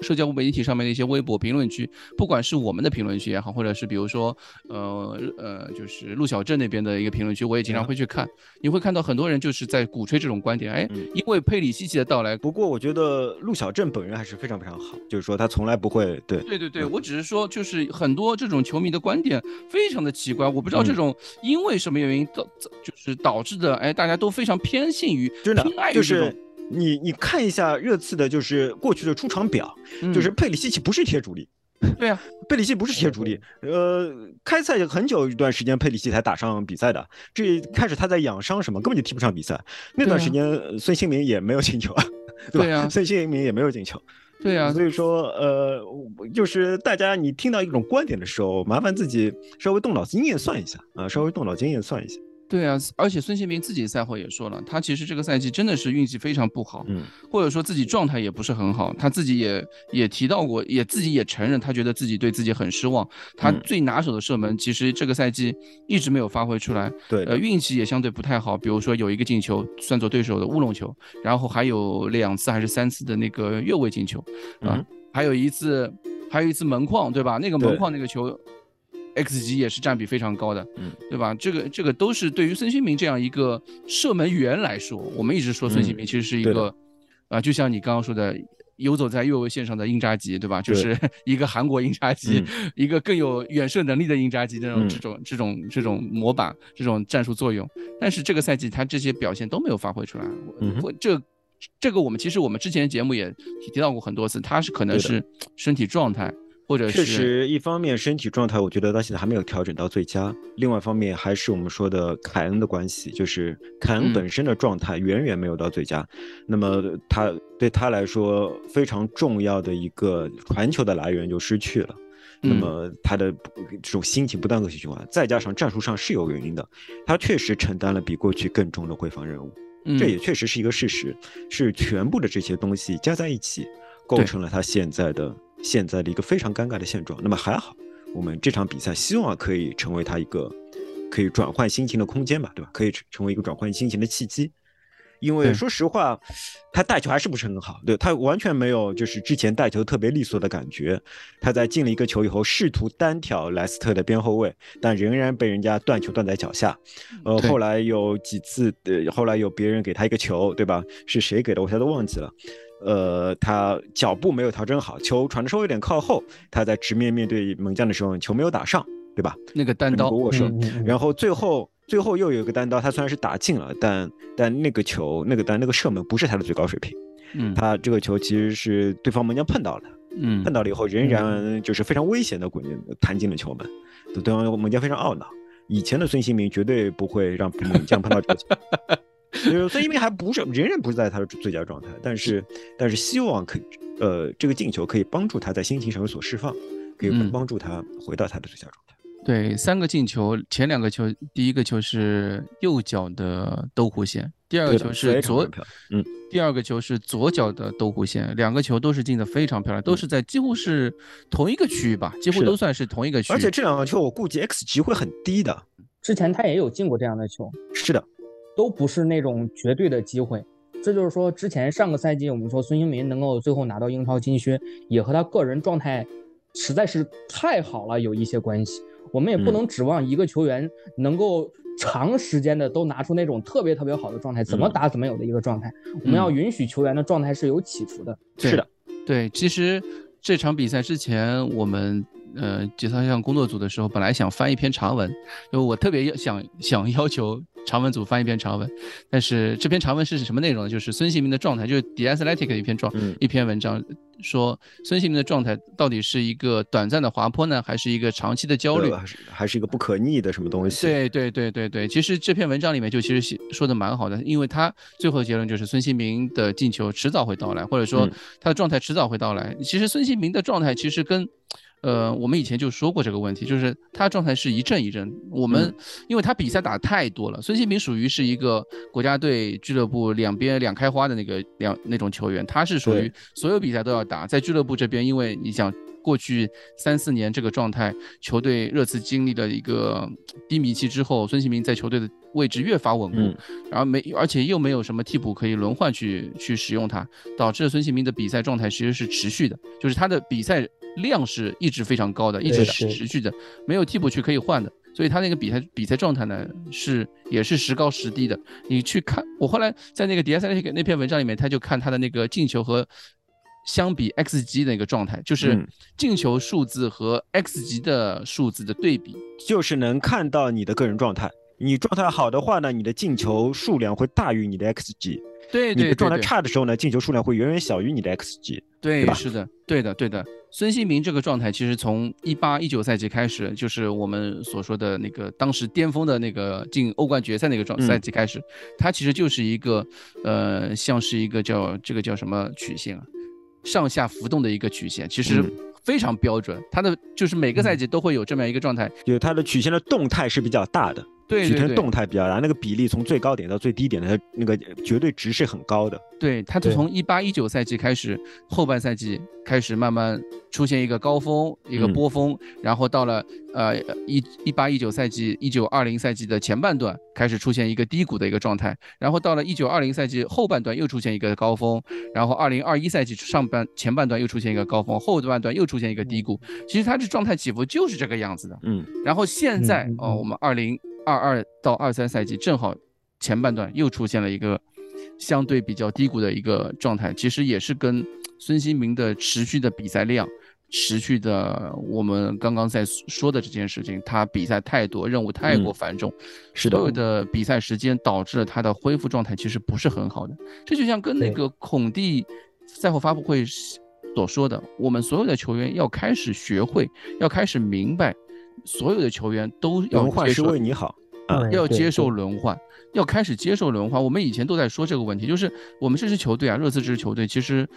社交媒体上面的一些微博评论区，不管是我们的评论区也好，或者是比如说，呃呃，就是陆小镇那边的一个评论区，我也经常会去看。你会看到很多人就是在鼓吹这种观点，哎，因为佩里西奇的到来。不过我觉得陆小镇本人还是非常非常好，就是说他从来不会对。对对对，我只是说，就是很多这种球迷的观点非常的奇怪，我不知道这种因为什么原因导就是导致的，哎，大家都非常偏信于真的偏爱于这种。你你看一下热刺的，就是过去的出场表，就是佩里西奇不是铁主力，对呀，佩里西不是铁主力。呃，开赛很久一段时间，佩里西才打上比赛的。这开始他在养伤什么，根本就踢不上比赛。那段时间孙兴民也没有进球啊，对呀，孙兴民也没有进球，对呀。所以说，呃，就是大家你听到一种观点的时候，麻烦自己稍微动脑筋验算一下啊，稍微动脑筋验算一下。对啊，而且孙兴民自己赛后也说了，他其实这个赛季真的是运气非常不好，嗯，或者说自己状态也不是很好。他自己也也提到过，也自己也承认，他觉得自己对自己很失望。他最拿手的射门，其实这个赛季一直没有发挥出来。对，呃，运气也相对不太好。比如说有一个进球算作对手的乌龙球，然后还有两次还是三次的那个越位进球，啊，还有一次还有一次门框，对吧？那个门框那个球。X 级也是占比非常高的，嗯，对吧？这个这个都是对于孙兴民这样一个射门员来说，我们一直说孙兴民其实是一个，啊，就像你刚刚说的，游走在越位线上的英扎吉，对吧？就是 一个韩国英扎吉，一个更有远射能力的英扎吉这种这种这种这种模板，这种战术作用。但是这个赛季他这些表现都没有发挥出来，我这这个我们其实我们之前节目也提到过很多次，他是可能是身体状态。或者确实，一方面身体状态，我觉得到现在还没有调整到最佳；另外一方面，还是我们说的凯恩的关系，就是凯恩本身的状态远远没有到最佳。那么他对他来说非常重要的一个传球的来源就失去了。那么他的这种心情不断恶性循环，再加上战术上是有原因的，他确实承担了比过去更重的回防任务。这也确实是一个事实，是全部的这些东西加在一起，构成了他现在的。现在的一个非常尴尬的现状，那么还好，我们这场比赛希望可以成为他一个可以转换心情的空间吧，对吧？可以成为一个转换心情的契机。因为说实话，他带球还是不是很好，对他完全没有就是之前带球特别利索的感觉。他在进了一个球以后，试图单挑莱斯特的边后卫，但仍然被人家断球断在脚下。呃，后来有几次，呃，后来有别人给他一个球，对吧？是谁给的？我现在都忘记了。呃，他脚步没有调整好，球传的稍微有点靠后，他在直面面对门将的时候，球没有打上，对吧？那个单刀握手，然后最后最后又有一个单刀，他虽然是打进了，但但那个球那个单那个射门不是他的最高水平，嗯，他这个球其实是对方门将碰到了，嗯，碰到了以后仍然就是非常危险的滚弹进了球门，对方门将非常懊恼，以前的孙兴民绝对不会让门将碰到这个球。就是孙兴民还不是仍然不在他的最佳状态，但是但是希望可以，呃，这个进球可以帮助他在心情上有所释放，可以帮助他回到他的最佳状态。对，三个进球，前两个球，第一个球是右脚的兜弧线，第二个球是左，嗯，第二个球是左脚的兜弧线，两个球都是进的非常漂亮，都是在几乎是同一个区域吧，几乎都算是同一个区域。而且这两个球我估计 X 级会很低的，之前他也有进过这样的球。是的。都不是那种绝对的机会，这就是说，之前上个赛季我们说孙兴民能够最后拿到英超金靴，也和他个人状态实在是太好了有一些关系。我们也不能指望一个球员能够长时间的都拿出那种特别特别好的状态，怎么打怎么有的一个状态。我们要允许球员的状态是有起伏的。是的，对，其实这场比赛之前，我们呃节操项工作组的时候，本来想翻一篇长文，因为我特别要想想要求长文组翻一篇长文，但是这篇长文是什么内容呢？就是孙兴民的状态，就是 The Athletic 的一篇状、嗯一篇文章，说孙兴民的状态到底是一个短暂的滑坡呢，还是一个长期的焦虑？呃还是还是一个不可逆的什么东西？，对对对对对，其实这篇文章里面就其实写说的蛮好的，因为他最后的结论就是孙兴民的进球迟早会到来，或者说嗯他的状态迟早会到来。其实孙兴民的状态其实跟，呃，我们以前就说过这个问题，就是他状态是一阵一阵。我们、嗯因为他比赛打的太多了，孙兴民属于是一个国家队俱乐部两边两开花的那个两那种球员，他是属于所有比赛都要打，在俱乐部这边，因为你想。过去三四年这个状态，球队热刺经历了一个低迷期之后，孙兴民在球队的位置越发稳固，嗯然后没而且又没有什么替补可以轮换去去使用他，导致孙兴民的比赛状态其实是持续的，就是他的比赛量是一直非常高的，一直是持续的，没有替补去可以换的，所以他那个比赛比赛状态呢是也是时高时低的。你去看，我后来在那个迪亚塞那个那篇文章里面，他就看他的那个进球和。相比 x 级的一个状态，就是嗯进球数字和 x 级的数字的对比，就是能看到你的个人状态。你状态好的话呢，你的进球数量会大于你的 xg；对对对你的状态差的时候呢，进球数量会远远小于你的 xg。对，对吧是的，对的，对的。孙兴民这个状态，其实从一八一九赛季开始，就是我们所说的那个当时巅峰的那个进欧冠决赛那个状嗯赛季开始，他其实就是一个呃，像是一个叫这个叫什么曲线啊，上下浮动的一个曲线，其实嗯非常标准。它的就是每个赛季都会有这么样一个状态。就是它的曲线的动态是比较大的，曲线对对对，动态比较大，那个比例从最高点到最低点的那个绝对值是很高的。对，它是从一八一九赛季开始，后半赛季开始慢慢出现一个高峰，一个嗯波峰，然后到了呃一一八一九赛季、一九二零赛季的前半段开始出现一个低谷的一个状态，然后到了一九二零赛季后半段又出现一个高峰，然后二零二一赛季上半前半段又出现一个高峰，后半段又出现一个低谷。其实它这状态起伏就是这个样子的。嗯，然后现在哦，嗯我们二零二二到二三赛季正好前半段又出现了一个相对比较低谷的一个状态，其实也是跟孙兴民的持续的比赛量、持续的我们刚刚在说的这件事情，他比赛太多，任务太过嗯繁重，是的所有的比赛时间导致了他的恢复状态其实不是很好的。这就像跟那个孔蒂赛后发布会所说的，我们所有的球员要开始学会，要开始明白，所有的球员都要轮换是接受为你好。要接受轮换，要开始接受轮换。我们以前都在说这个问题，就是我们这支球队啊，热刺这支球队，其实，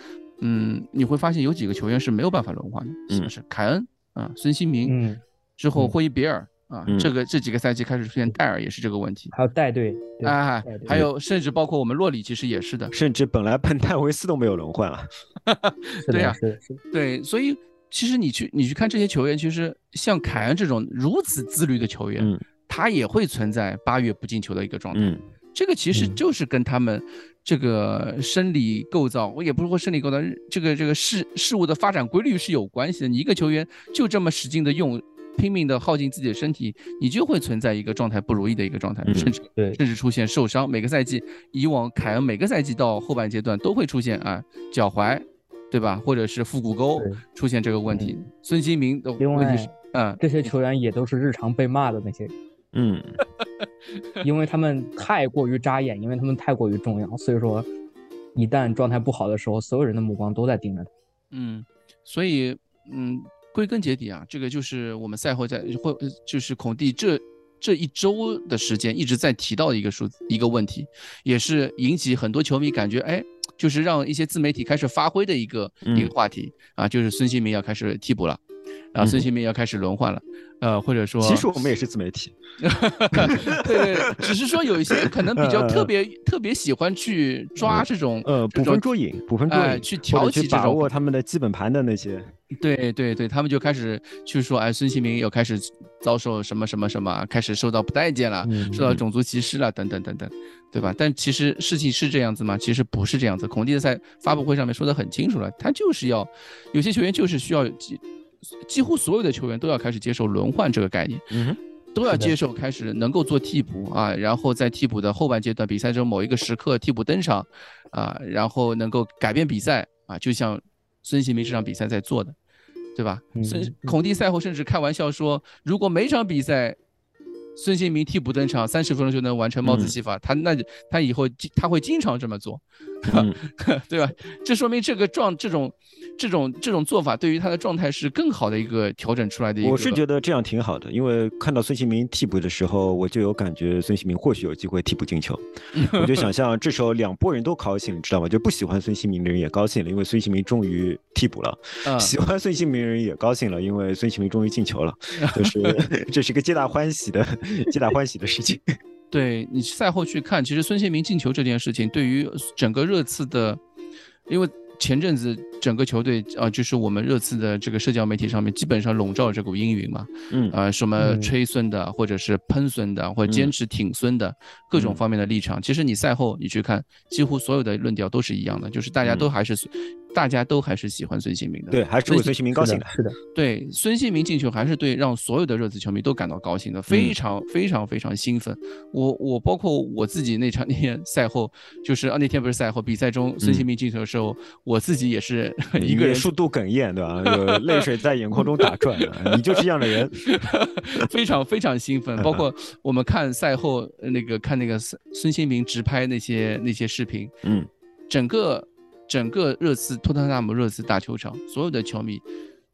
嗯，你会发现有几个球员是没有办法轮换的，是不是凯恩啊、孙兴民，嗯，之后嗯霍伊比尔啊，嗯这个这几个赛季开始出现戴尔也是这个问题。还有带队，对啊还有甚至包括我们洛里，其实也是的。甚至本来本戴维斯都没有轮换啊。是的，对呀对，所以其实你去你去看这些球员，其实像凯恩这种如此自律的球员，嗯他也会存在八月不进球的一个状态。嗯这个其实嗯就是跟他们这个生理构造，我也不是说生理构造，这个这个事事物的发展规律是有关系的。你一个球员就这么使劲的用，拼命的耗尽自己的身体，你就会存在一个状态不如意的一个状态，嗯甚至对甚至出现受伤。每个赛季，以往凯恩每个赛季到后半阶段都会出现啊脚踝，对吧？或者是腹股沟出现这个问题。孙兴民的问题是，嗯，这些球员也都是日常被骂的那些人，嗯，因为他们太过于扎眼，因为他们太过于重要，所以说，一旦状态不好的时候，所有人的目光都在盯着他。嗯，所以嗯，归根结底啊，这个就是我们赛后在会就是孔蒂这这一周的时间一直在提到的一个数一个问题，也是引起很多球迷感觉哎，就是让一些自媒体开始发挥的一个、一个嗯话题啊，就是孙兴民要开始替补了。啊，孙兴民要开始轮换了，呃，或者说，其实我们也是自媒体。对对，对只是说有一些可能比较特别特别喜欢去抓这种呃，捕风捉影，捕风捉影，哎去挑起这种把握他们的基本盘的那些。对对对，他们就开始去说，哎，孙兴民又开始遭受什么什么什么，开始受到不待见了，嗯受到种族歧视了，等等等等，对吧？但其实事情是这样子吗？其实不是这样子。孔蒂在发布会上面说的很清楚了，他就是要有些球员就是需要几几乎所有的球员都要开始接受轮换这个概念。嗯，都要接受开始能够做替补啊，然后在替补的后半阶段比赛中某一个时刻替补登场啊，然后能够改变比赛啊，就像孙兴民这场比赛在做的，对吧？嗯孙孔蒂赛后甚至开玩笑说，如果每场比赛孙兴民替补登场，三十分钟就能完成帽子戏法，他那他以后他会经常这么做，嗯对吧？这说明这个状这种这种这种做法对于他的状态是更好的一个调整出来的一个。我是觉得这样挺好的，因为看到孙兴民替补的时候，我就有感觉孙兴民或许有机会替补进球。我就想 象这时候两拨人都高兴，你知道吗？就不喜欢孙兴民的人也高兴了，因为孙兴民终于替补了；嗯喜欢孙兴民的人也高兴了，因为孙兴民终于进球了。就是这是一个皆大欢喜的、皆大欢喜的事情。对你赛后去看，其实孙兴民进球这件事情对于整个热刺的，因为前阵子整个球队啊、就是我们热刺的这个社交媒体上面基本上笼罩这股阴云嘛，嗯呃，什么嗯。吹孙的，或者是喷孙的，或者坚持挺孙的，各种嗯。方面的立场。其实你赛后你去看，几乎所有的论调都是一样的，就是大家都嗯还是、大家都还是喜欢孙兴民的。对，还是为孙兴民高兴的。是的，对，孙兴民进球还是对让所有的热刺球迷都感到高兴的，非嗯常非常非常兴奋。我我包括我自己那场 那天赛后，就是啊那天不是赛后比赛中孙兴民进球的时候，我自己也是 一个人数度哽咽，对吧？有泪水在眼眶中打转。你就是这样的人。非常非常兴奋。包括我们看赛后呃那个看那个孙孙兴民直拍那些那些视频，嗯，整个整个热刺托特纳姆热刺大球场所有的球迷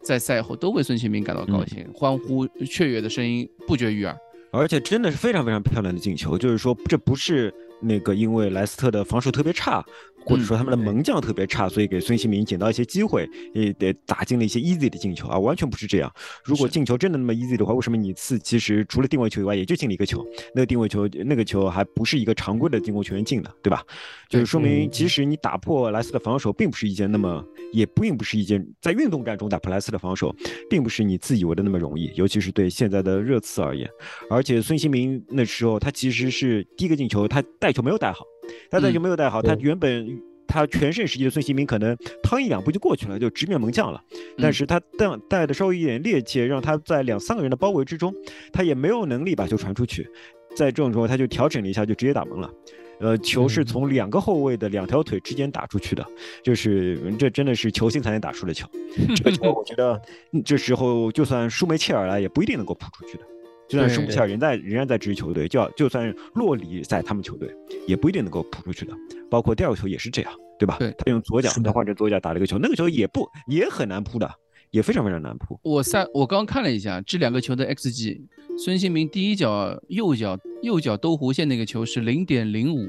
在赛后都为孙兴民感到高兴，欢呼雀跃的声音不绝于耳。而且真的是非常非常漂亮的进球，就是说这不是那个因为莱斯特的防守特别差，或者说他们的门将特别差，所以给孙兴民捡到一些机会，也得打进了一些 easy 的进球啊，完全不是这样。如果进球真的那么 easy 的话，为什么你次其实除了定位球以外，也就进了一个球？那个定位球，那个球还不是一个常规的进攻球员进的，对吧？就是说明嗯其实你打破莱斯的防守，并不是一件那么，也并不是一件在运动战中打破莱斯的防守，并不是你自以为的那么容易，尤其是对现在的热刺而言。而且孙兴民那时候他其实是第一个进球，他带球没有带好，他带球嗯没有带好，他原本他全盛时期的孙兴民可能趟一两步就过去了，就直面门将了。但嗯是他带带的稍微一点趔趄，让他在两三个人的包围之中，他也没有能力把球传出去。在这种时候，他就调整了一下，就直接打门了。呃，球是嗯从两个后卫的两条腿之间打出去的，就是这真的是球星才能打出的球。这个球我觉得嗯这时候就算舒梅切尔来，也不一定能够扑出去的。就算舒梅对切尔仍在仍然在支持球队，就要就算洛里在他们球队，也不一定能够扑出去的。包括第二个球也是这样，对吧？对他用左脚，他换成左脚打了一个球，那个球也不也很难扑的，也非常非常难扑。我赛我刚看了一下这两个球的 xg，孙兴民第一脚右脚右脚兜弧线那个球是零点零五，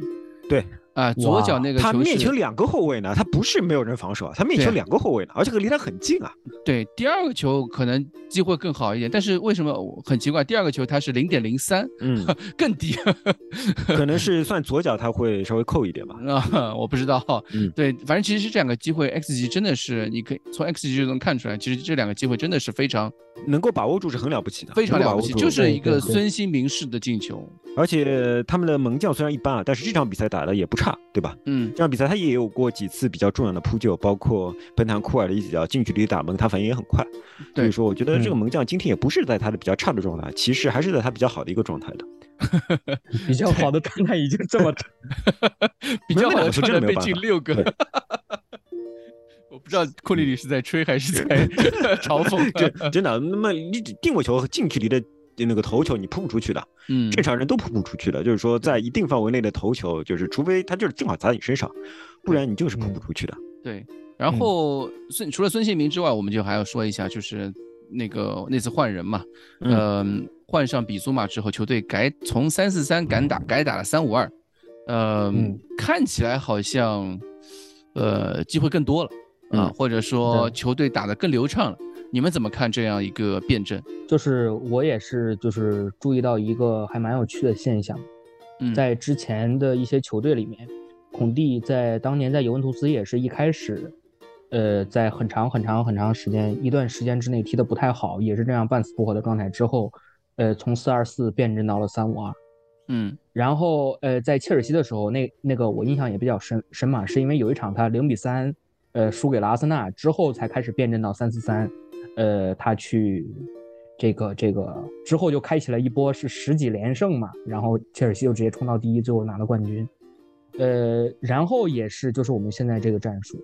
对啊，左脚那个他球是面前两个后卫呢，他不是没有人防守啊，他面前两个后卫呢，而且离他很近啊。对，第二个球可能机会更好一点，但是为什么很奇怪？第二个球他是零点零三，嗯，更低可能是算左脚他会稍微扣一点吧。啊，我不知道。嗯 对，反正其实这两个机会 x 级真的是，你可以从 x 级就能看出来，其实这两个机会真的是非常能够把握住是很了不起的，非常了不起，就是一个孙兴民式的进球。而且他们的门将虽然一般啊，但是这场比赛打的也不差，对吧？嗯这，场比赛他也有过几次比较重要的扑救，包括本坦库尔的一脚近距离打门，他反应也很快。所以说我觉得这个嗯门将今天也不是在他的比较差的状态，其实还是在他比较好的一个状态的。比较好的状态已经这么 比较好的那两个球传的被真的没有办法进六个。我不知道库里里是在吹还是在 嘲讽。真真的，那么你定位球和近距离的那个头球你扑不出去的，嗯，正常人都扑不出去的。就是说，在一定范围内的头球，就是除非他就是正好砸在你身上，不然你就是扑不出去的。对，然后孙除了孙兴民之外，我们就还要说一下，就是那个那次换人嘛，嗯、换上比苏马之后，球队改从三四三改打改打了三五二，呃，嗯看起来好像呃机会更多了啊，嗯或者说球队打得更流畅了。你们怎么看这样一个辩证？就是我也是就是注意到一个还蛮有趣的现象，嗯，在之前的一些球队里面，孔蒂在当年在尤文图斯也是一开始，呃，在很长很长很长时间一段时间之内踢得不太好，也是这样半死不活的状态之后，呃，从四二四变阵到了三五二。嗯然后呃，在切尔西的时候，那那个我印象也比较深深嘛，是因为有一场他零比三，呃，输给了阿森纳之后，才开始变阵到三四三，呃，他去这个这个之后就开启了一波是十几连胜嘛，然后切尔西就直接冲到第一，最后拿了冠军，呃，然后也是就是我们现在这个战术，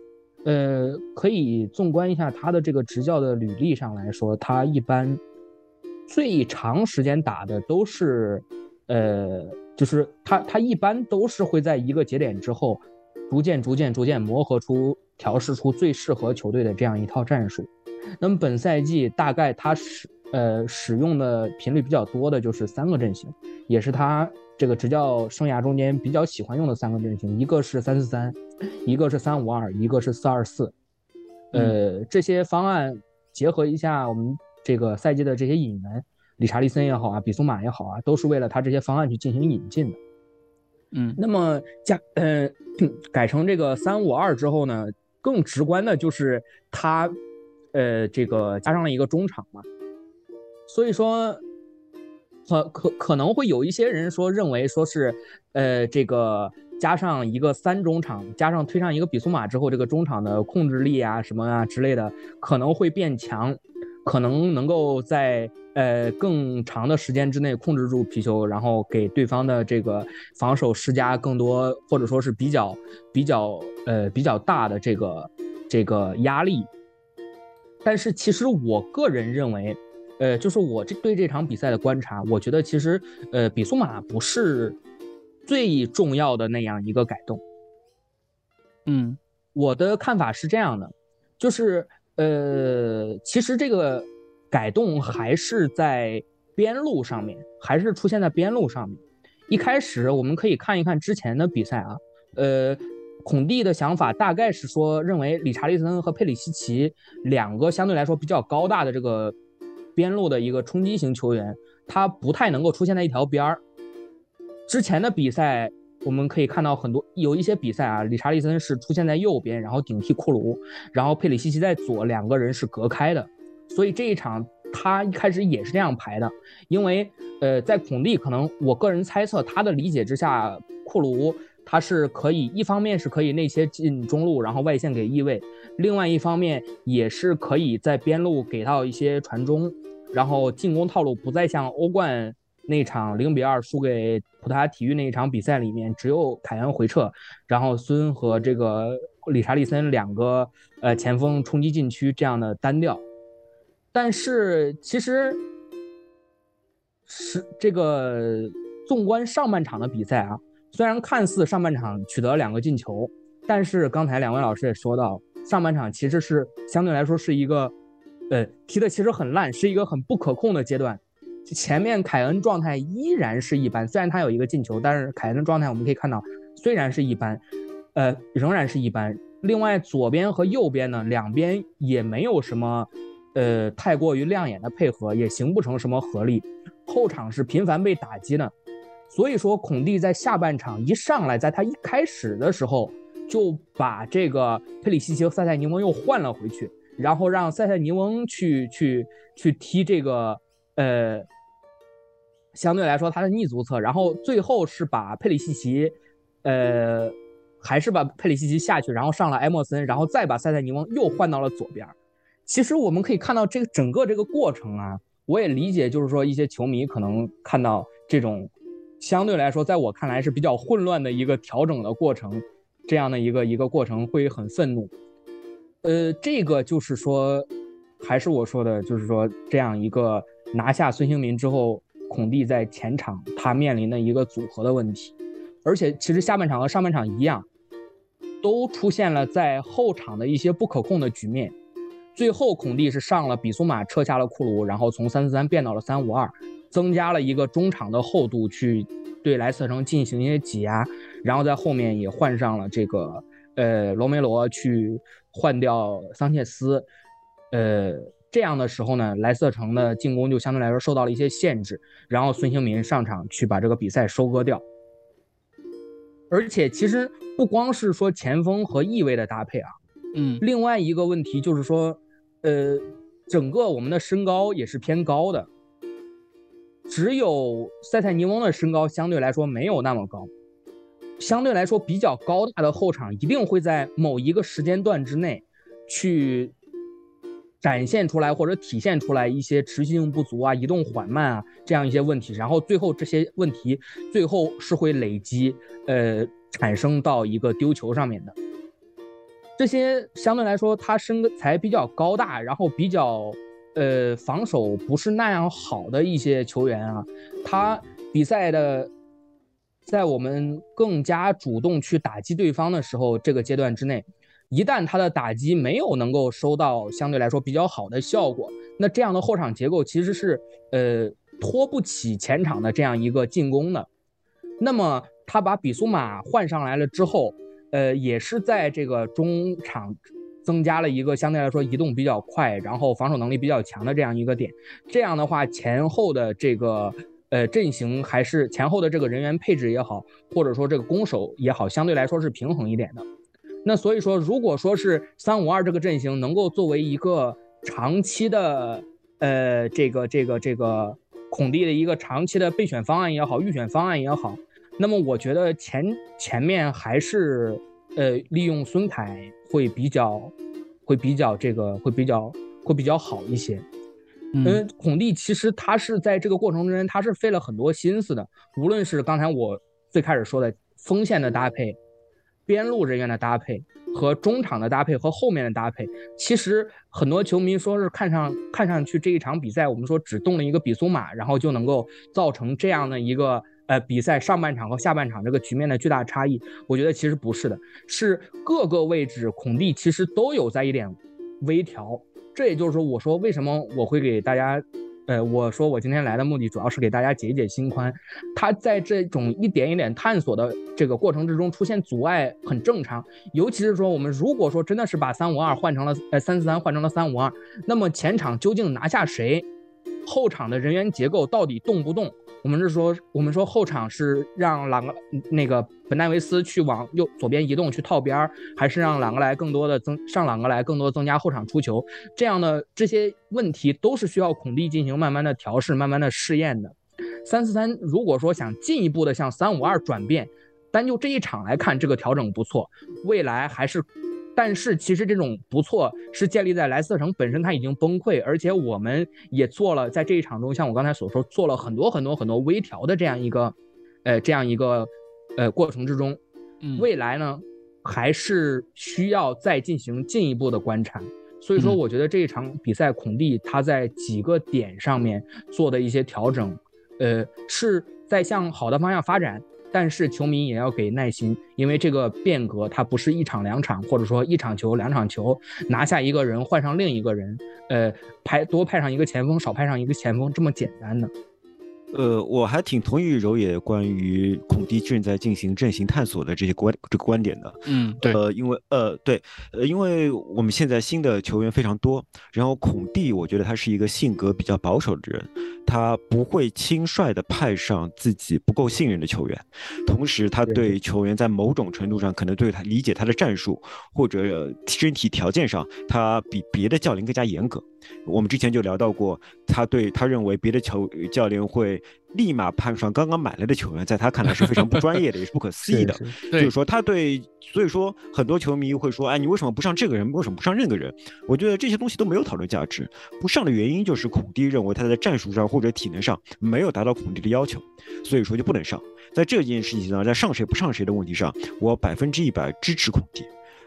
呃，可以纵观一下他的这个执教的履历上来说，他一般最长时间打的都是，呃，就是他他一般都是会在一个节点之后，逐渐逐渐逐渐磨合出调试出最适合球队的这样一套战术。那么本赛季大概他使呃使用的频率比较多的就是三个阵型，也是他这个执教生涯中间比较喜欢用的三个阵型，一个是三四三。一个是三五二，一个是四二四，呃，这些方案结合一下我们这个赛季的这些引援，理查利森也好啊，比苏马也好啊，都是为了他这些方案去进行引进的。嗯，那么加呃 改成这个三五二之后呢，更直观的就是他呃这个加上了一个中场嘛，所以说可可可能会有一些人说认为说是呃这个。加上一个三中场，加上推上一个比苏马之后，这个中场的控制力啊什么啊之类的可能会变强，可能能够在呃更长的时间之内控制住皮球，然后给对方的这个防守施加更多或者说是比较比较呃比较大的这个这个压力。但是其实我个人认为，呃，就是我这对这场比赛的观察，我觉得其实呃比苏马不是。最重要的那样一个改动，嗯，我的看法是这样的，就是呃，其实这个改动还是在边路上面，还是出现在边路上面。一开始我们可以看一看之前的比赛啊，呃，孔蒂的想法大概是说，认为理查利森和佩里西奇两个相对来说比较高大的这个边路的一个冲击型球员，他不太能够出现在一条边儿。之前的比赛，我们可以看到很多有一些比赛啊，理查利森是出现在右边，然后顶替库卢，然后佩里西奇在左，两个人是隔开的。所以这一场他一开始也是这样排的，因为呃，在孔蒂可能我个人猜测他的理解之下，库卢他是可以一方面是可以内切进中路，然后外线给翼位，另外一方面也是可以在边路给到一些传中，然后进攻套路不再像欧冠。那场零比二输给葡萄牙体育那一场比赛里面，只有凯恩回撤，然后孙和这个理查利森两个呃前锋冲击禁区这样的单调。但是其实是这个纵观上半场的比赛啊，虽然看似上半场取得了两个进球，但是刚才两位老师也说到，上半场其实是相对来说是一个呃踢的其实很烂，是一个很不可控的阶段。前面凯恩状态依然是一般，虽然他有一个进球，但是凯恩的状态我们可以看到虽然是一般，呃，仍然是一般。另外左边和右边呢，两边也没有什么，呃，太过于亮眼的配合，也形不成什么合力。后场是频繁被打击的，所以说孔蒂在下半场一上来，在他一开始的时候就把这个佩里西奇和塞塞尼翁又换了回去，然后让塞塞尼翁去去去踢这个，呃。相对来说，他的逆足侧，然后最后是把佩里西奇，呃，还是把佩里西奇下去，然后上了埃莫森，然后再把塞塞尼翁又换到了左边。其实我们可以看到这个整个这个过程啊，我也理解，就是说一些球迷可能看到这种相对来说，在我看来是比较混乱的一个调整的过程，这样的一个一个过程会很愤怒。呃，这个就是说，还是我说的，就是说这样一个拿下孙兴民之后。孔蒂在前场他面临的一个组合的问题，而且其实下半场和上半场一样，都出现了在后场的一些不可控的局面。最后孔蒂是上了比苏马，撤下了库卢，然后从三四三变到了三五二，增加了一个中场的厚度去对莱斯特城进行一些挤压，然后在后面也换上了这个呃罗梅罗去换掉桑切斯，呃。这样的时候呢，莱斯特城的进攻就相对来说受到了一些限制，然后孙兴民上场去把这个比赛收割掉。而且其实不光是说前锋和翼位的搭配啊，嗯，另外一个问题就是说，呃，整个我们的身高也是偏高的，只有塞塞尼翁的身高相对来说没有那么高，相对来说比较高大的后场一定会在某一个时间段之内去。展现出来或者体现出来一些持续性不足啊、移动缓慢啊这样一些问题，然后最后这些问题最后是会累积，呃，产生到一个丢球上面的。这些相对来说他身材比较高大，然后比较呃防守不是那样好的一些球员啊，他比赛的在我们更加主动去打击对方的时候，这个阶段之内，一旦他的打击没有能够收到相对来说比较好的效果，那这样的后场结构其实是呃拖不起前场的这样一个进攻的。那么他把比苏马换上来了之后。呃，也是在这个中场增加了一个相对来说移动比较快，然后防守能力比较强的这样一个点。这样的话，前后的这个呃阵型还是前后的这个人员配置也好，或者说这个攻守也好，相对来说是平衡一点的。那所以说，如果说是三五二这个阵型能够作为一个长期的呃这个这个这个孔蒂的一个长期的备选方案也好，预选方案也好。那么我觉得前前面还是呃利用孙凯会比较会比较这个会比较会比较好一些。嗯，孔蒂其实他是在这个过程中间他是费了很多心思的，无论是刚才我最开始说的锋线的搭配、边路人员的搭配和中场的搭配和后面的搭配，其实很多球迷说是看上看上去这一场比赛我们说只动了一个比苏马，然后就能够造成这样的一个。呃，比赛上半场和下半场这个局面的巨大差异，我觉得其实不是的，是各个位置孔蒂其实都有在一点微调。这也就是说，我说为什么我会给大家，呃，我说我今天来的目的主要是给大家解解心宽。他在这种一点一点探索的这个过程之中出现阻碍很正常，尤其是说我们如果说真的是把三五二换成了呃三四三换成了三五二，那么前场究竟拿下谁？后场的人员结构到底动不动？我们是说，我们说后场是让朗格那个本戴维斯去往右左边移动去套边儿，还是让朗格莱更多的增上朗格莱更多增加后场出球？这样的这些问题都是需要孔蒂进行慢慢的调试、慢慢的试验的。三四三如果说想进一步的向三五二转变，单就这一场来看，这个调整不错，未来还是。但是其实这种不错是建立在莱斯特城本身它已经崩溃，而且我们也做了在这一场中，像我刚才所说，做了很多很多很多微调的这样一个，呃，这样一个，呃，过程之中，未来呢还是需要再进行进一步的观察。所以说，我觉得这一场比赛孔蒂他在几个点上面做的一些调整，呃，是在向好的方向发展。但是球迷也要给耐心，因为这个变革它不是一场两场，或者说一场球两场球拿下一个人换上另一个人，呃，派多派上一个前锋少派上一个前锋这么简单的。呃，我还挺同意柔野关于孔蒂正在进行阵型探索的这些观这个观点的。嗯，对。呃，因为呃，对，呃，因为我们现在新的球员非常多，然后孔蒂我觉得他是一个性格比较保守的人，他不会轻率的派上自己不够信任的球员，同时他对球员在某种程度上可能对他理解他的战术或者身体条件上，他比别的教练更加严格。我们之前就聊到过，他对他认为别的球教练会立马判上刚刚买来的球员，在他看来是非常不专业的，也是不可思议的。就 是说他对，所以说很多球迷会说，哎，你为什么不上这个人？为什么不上那个人？我觉得这些东西都没有讨论价值。不上的原因就是孔蒂认为他在战术上或者体能上没有达到孔蒂的要求，所以说就不能上。在这件事情上，在上谁不上谁的问题上，我百分之一百支持孔蒂。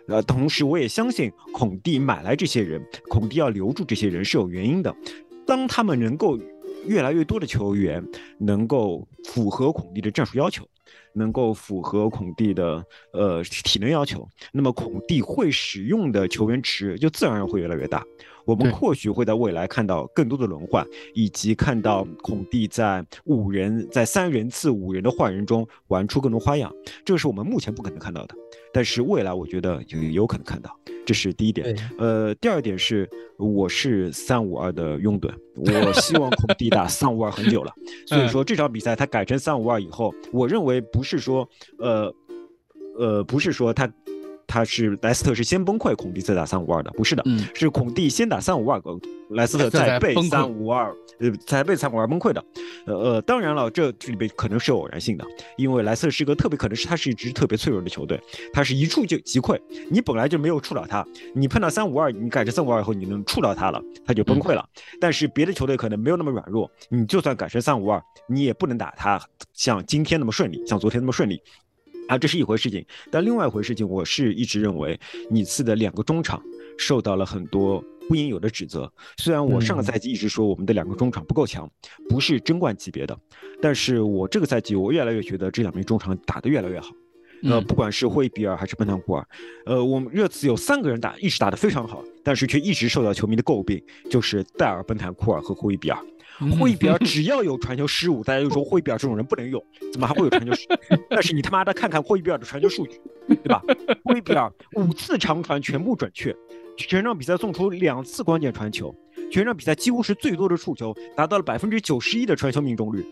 呃，同时我也相信孔蒂买来这些人，孔蒂要留住这些人是有原因的。当他们能够越来越多的球员能够符合孔蒂的战术要求，能够符合孔蒂的呃体能要求，那么孔蒂会使用的球员池就自然会越来越大。我们或许会在未来看到更多的轮换，以及看到孔蒂在五人在三人次五人的换人中玩出更多花样，这是我们目前不可能看到的。但是未来我觉得有有可能看到，这是第一点。呃，第二点是我是三五二的拥趸，我希望孔蒂打三五二很久了，所以说这场比赛他改成三五二以后，我认为不是说呃呃不是说他。他是莱斯特是先崩溃，孔蒂再打三五二的，不是的，是孔蒂先打三五二，莱斯特再被三五二，呃，才被三五二崩溃的。呃呃，当然了，这这里边可能是有偶然性的，因为莱斯特是一个特别可能是他是一支特别脆弱的球队，他是一触就即溃，你本来就没有触到他，你碰到三五二，你改成三五二以后，你能触到他了，他就崩溃了。但是别的球队可能没有那么软弱，你就算改成三五二，你也不能打他像今天那么顺利，像昨天那么顺利。啊，这是一回事情。但另外一回事情，我是一直认为你次的两个中场受到了很多不应有的指责。虽然我上个赛季一直说我们的两个中场不够强，不是争冠级别的，但是我这个赛季我越来越觉得这两名中场打得越来越好。呃，不管是霍伊比尔还是奔坦库尔，呃，我们热刺有三个人打，一直打得非常好，但是却一直受到球迷的诟病，就是戴尔、奔坦库尔和霍伊比尔。霍伊比尔只要有传球失误，大家就说霍伊比尔这种人不能用，怎么还会有传球失误？但是你他妈的看看霍伊比尔的传球数据，对吧？霍伊比尔五次长传全部准确，全场比赛送出两次关键传球，全场比赛几乎是最多的触球，达到了百分之九十一的传球命中率。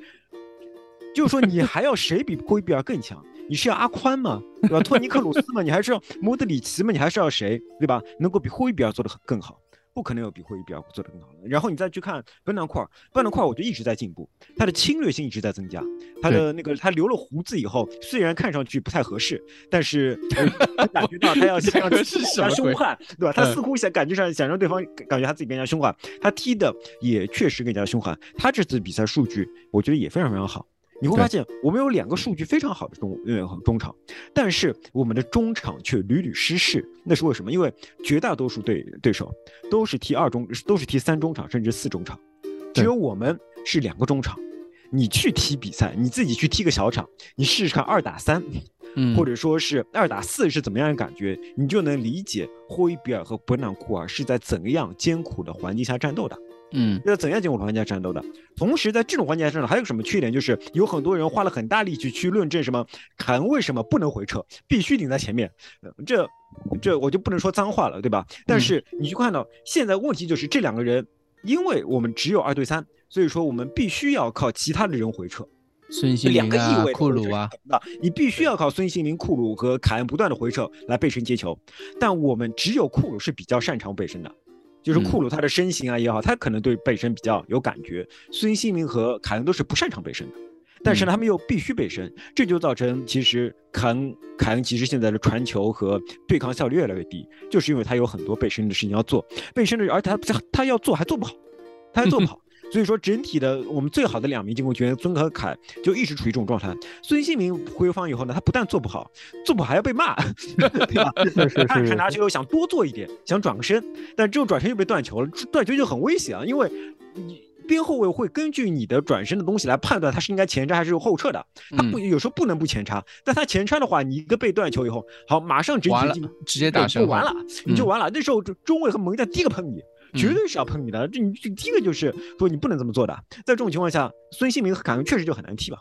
就是说，你还要谁比霍伊比尔更强？你是要阿宽吗？对吧？托尼克鲁斯吗？你还是要莫德里奇吗？你还是要谁？对吧？能够比霍伊比尔做的更好？不可能有比霍伊比尔做的更好的。然后你再去看本南库尔，本南库尔我觉得一直在进步，他的侵略性一直在增加。他的那个他留了胡子以后，虽然看上去不太合适，但是 感觉到他要想让更加凶悍，对吧？他似乎想感觉上想让对方感觉他自己更加凶悍，他踢的也确实更加凶悍。他这次比赛数据我觉得也非常非常好。你会发现，我们有两个数据非常好的中呃中场，但是我们的中场却屡屡失势。那是为什么？因为绝大多数对对手都是踢二中，都是踢三中场甚至四中场，只有我们是两个中场。你去踢比赛，你自己去踢个小场，你试试看二打三，或者说是二打四是怎么样的感觉，你就能理解霍伊比尔和伯南库尔是在怎样艰苦的环境下战斗的。嗯，要怎样经过玩家战斗的？同时，在这种环境下战斗还有什么缺点？就是有很多人花了很大力气去论证什么凯恩为什么不能回撤，必须顶在前面。这，这我就不能说脏话了，对吧？但是你去看到现在问题就是这两个人，因为我们只有二对三，所以说我们必须要靠其他的人回撤。孙兴民啊，库鲁啊，你必须要靠孙兴民、库鲁和凯恩不断的回撤来背身接球，但我们只有库鲁是比较擅长背身的。就是库鲁他的身形啊也好，他可能对背身比较有感觉。孙兴民和凯恩都是不擅长背身的，但是呢，他们又必须背身，这就造成其实凯恩凯恩其实现在的传球和对抗效率越来越低，就是因为他有很多背身的事情要做，背身的，而且他他要做还做不好，他还做不 好。所以说，整体的我们最好的两名进攻球员孙和凯就一直处于这种状态。孙兴民回防以后呢，他不但做不好，做不好还要被骂，对吧？他他拿球想多做一点，想转个身，但这种转身又被断球了，断球就很危险啊！因为你边后卫会根据你的转身的东西来判断他是应该前插还是后撤的，他不有时候不能不前插，但他前插的话，你一个被断球以后，好马上直接进直接打就完了，你就完了。那时候中卫和门将第一个碰你。绝对是要喷你的，这你这第一个就是说你不能这么做的。在这种情况下，孙兴民和凯恩确实就很难踢吧，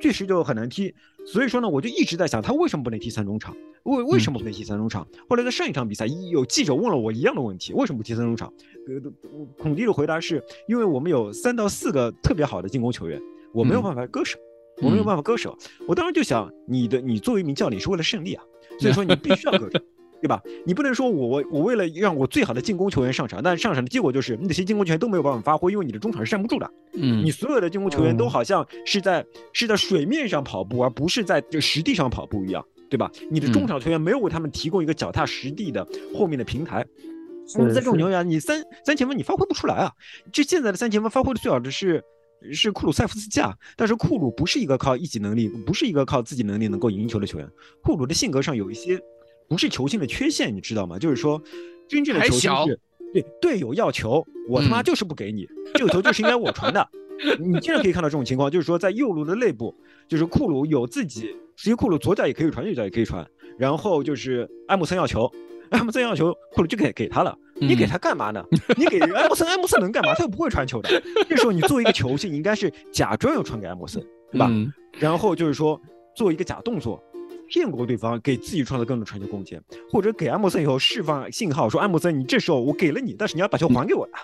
确实就很难踢。所以说呢，我就一直在想，他为什么不能踢三中场？为为什么不能踢三中场？后来在上一场比赛，有记者问了我一样的问题，为什么不踢三中场？呃，孔蒂的回答是因为我们有三到四个特别好的进攻球员，我没有办法割舍，我没有办法割舍。我当时就想，你的你作为一名教练是为了胜利啊，所以说你必须要割舍。对吧？你不能说我我我为了让我最好的进攻球员上场，但上场的结果就是你那些进攻球员都没有办法发挥，因为你的中场是站不住的。嗯，你所有的进攻球员都好像是在是在水面上跑步，而不是在这实地上跑步一样，对吧？你的中场球员没有为他们提供一个脚踏实地的后面的平台。那么在这种情况下，你三三前锋你发挥不出来啊！这现在的三前锋发挥的最好的是是库鲁塞夫斯基啊，但是库鲁不是一个靠一己能力，不是一个靠自己能力能够赢球的球员。库鲁的性格上有一些。不是球星的缺陷，你知道吗？就是说，真正的球星是对队友要球，我他妈就是不给你，这个球就是应该我传的。你经常可以看到这种情况，就是说在右路的内部，就是库鲁有自己，实际库鲁左脚也可以传，右脚也可以传。然后就是埃姆森要球，埃姆森要球，库鲁就给给他了。你给他干嘛呢？你给 埃姆森，埃姆森能干嘛？他又不会传球的。这时候你作为一个球星，你应该是假装要传给埃姆森，对吧？然后就是说做一个假动作。骗过对方，给自己创造更多传球空间，或者给埃莫森以后释放信号，说埃莫森，你这时候我给了你，但是你要把球还给我呀。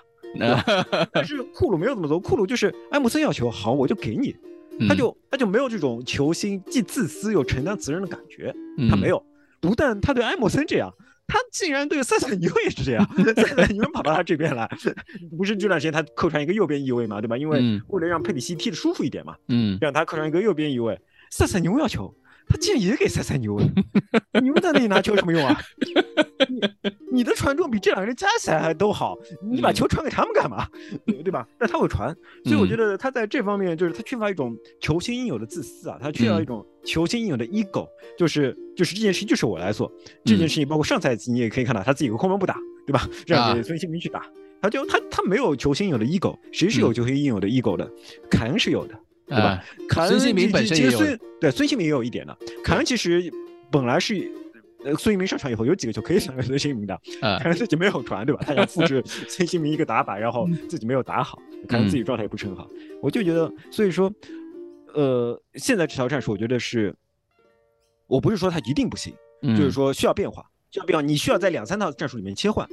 但是库鲁没有这么做，库鲁就是埃莫森要球，好，我就给你，他就他就没有这种球星既自私又承担责任的感觉，他没有。不但他对埃莫森这样，他竟然对塞塞尼翁也是这样。塞塞尼翁跑到他这边来，不是这段时间他客串一个右边翼位嘛，对吧？因为为了让佩里西踢得舒服一点嘛，嗯，让他客串一个右边翼位，塞塞尼翁要球。他竟然也给塞塞牛了，你们在那里拿球有什么用啊？你你的传中比这两个人加起来还都好，你把球传给他们干嘛？对吧？但他会传，所以我觉得他在这方面就是他缺乏一种球星应有的自私啊，他缺乏一种球星应有的 ego，就是就是这件事情就是我来做，这件事情包括上赛季你也可以看到他自己个空门不打，对吧？让给孙兴民去打，他就他他没有球星应有的 ego，谁是有球星应有的 ego 的？凯恩是有的。对吧？凯恩孙兴民本身也有，对孙兴民也有一点的。凯恩其实本来是，呃，孙兴民上场以后有几个球可以传给孙兴民的，凯恩自己没有传，对吧？他想复制 孙兴民一个打法，然后自己没有打好，凯恩自己状态也不是很好。我就觉得，所以说，呃，现在这条战术，我觉得是，我不是说他一定不行，就是说需要变化，需要变化，你需要在两三套战术里面切换。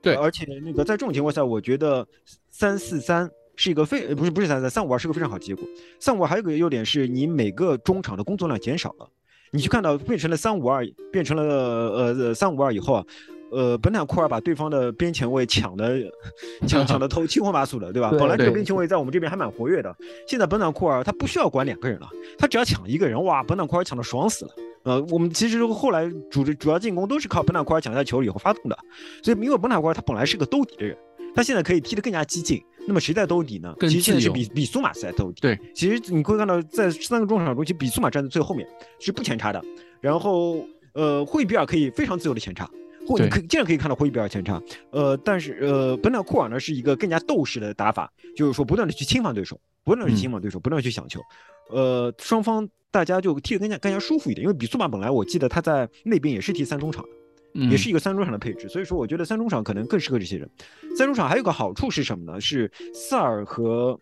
对，而且那个在这种情况下，我觉得三四三。是一个非不是不是三三三五二是个非常好结果。三五二还有个优点是你每个中场的工作量减少了。你去看到变成了三五二，变成了呃三五二以后啊，呃本坦库尔把对方的边前卫抢的抢抢的头七荤八素的，对吧？本来这个边前卫在我们这边还蛮活跃的，现在本坦库尔他不需要管两个人了，他只要抢一个人，哇，本坦库尔抢的爽死了。呃，我们其实后来主主要进攻都是靠本坦库尔抢下球以后发动的，所以因为本坦库尔他本来是个兜底的人，他现在可以踢得更加激进。那么谁在兜底呢？其实现在是比比苏马斯在兜底。对，其实你会看到，在三个中场中，其实比苏马站在最后面是不前插的。然后，呃，霍伊比尔可以非常自由的前插，或你可经常可以看到霍伊比尔前插。呃，但是呃，本纳库尔呢是一个更加斗士的打法，就是说不断的去侵犯对手，不断的去侵犯对手，不断的去抢球。呃，双方大家就踢得更加更加舒服一点，因为比苏马本来我记得他在那边也是踢三中场的。也是一个三中场的配置，所以说我觉得三中场可能更适合这些人。三中场还有个好处是什么呢？是萨尔和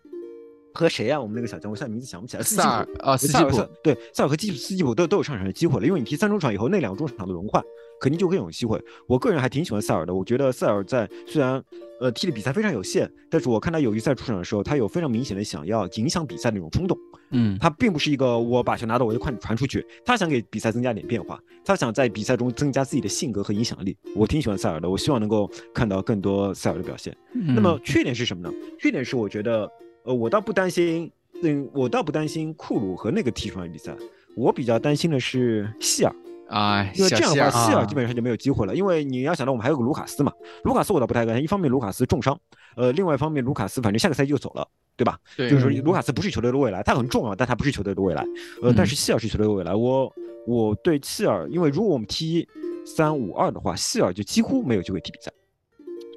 和谁啊？我们那个小将，我现在名字想不起来。萨尔啊，斯基普。对，萨尔和基普斯基普都都有上场的机会了，因为你踢三中场以后，那两个中场的轮换肯定就更有机会。我个人还挺喜欢塞尔的，我觉得塞尔在虽然。呃，踢的比赛非常有限，但是我看他友谊赛出场的时候，他有非常明显的想要影响比赛的那种冲动。嗯，他并不是一个我把球拿到我就快传出去，他想给比赛增加点变化，他想在比赛中增加自己的性格和影响力。我挺喜欢塞尔的，我希望能够看到更多塞尔的表现。那么缺点是什么呢？缺点是我觉得，呃，我倒不担心，嗯，我倒不担心库鲁和那个踢出来比赛，我比较担心的是希尔。啊，因为这样的话，希尔基本上就没有机会了。因为你要想到我们还有个卢卡斯嘛，卢卡斯我倒不太担心。一方面卢卡斯重伤，呃，另外一方面卢卡斯反正下个赛季就走了，对吧？对，就是说卢卡斯不是球队的未来，他很重要，但他不是球队的未来。呃，但是希尔是球队的未来。我我对希尔，因为如果我们踢三五二的话，希尔就几乎没有机会踢比赛。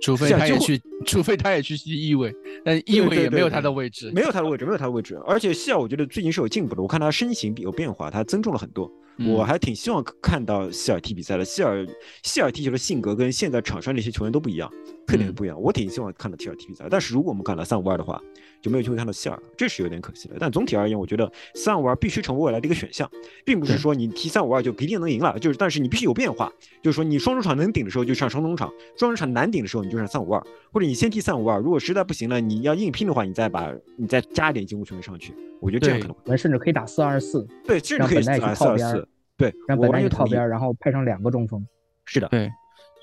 除非他也去，除非他也去踢翼位，但翼位也没有他的位置，没有他的位置，没有他的位置。而且希尔，我觉得最近是有进步的，我看他身形有变化，他增重了很多。我还挺希望看到希尔踢比赛的。希尔，希尔踢球的性格跟现在场上那些球员都不一样，特点不一样。我挺希望看到希尔踢比赛。但是如果我们看到三五二的话，就没有机会看到希尔，这是有点可惜的。但总体而言，我觉得三五二必须成为未来的一个选项，并不是说你踢三五二就一定能赢了。就是，但是你必须有变化，就是说你双中场能顶的时候就上双中场，双中场难顶的时候你就上三五二，或者你先踢三五二，如果实在不行了，你要硬拼的话，你再把你再加一点进攻球员上去。我觉得这样可能，我们甚至可以打四二四，对，甚至可以四二四。对，让本代去靠边，然后派上两个中锋。是的，对，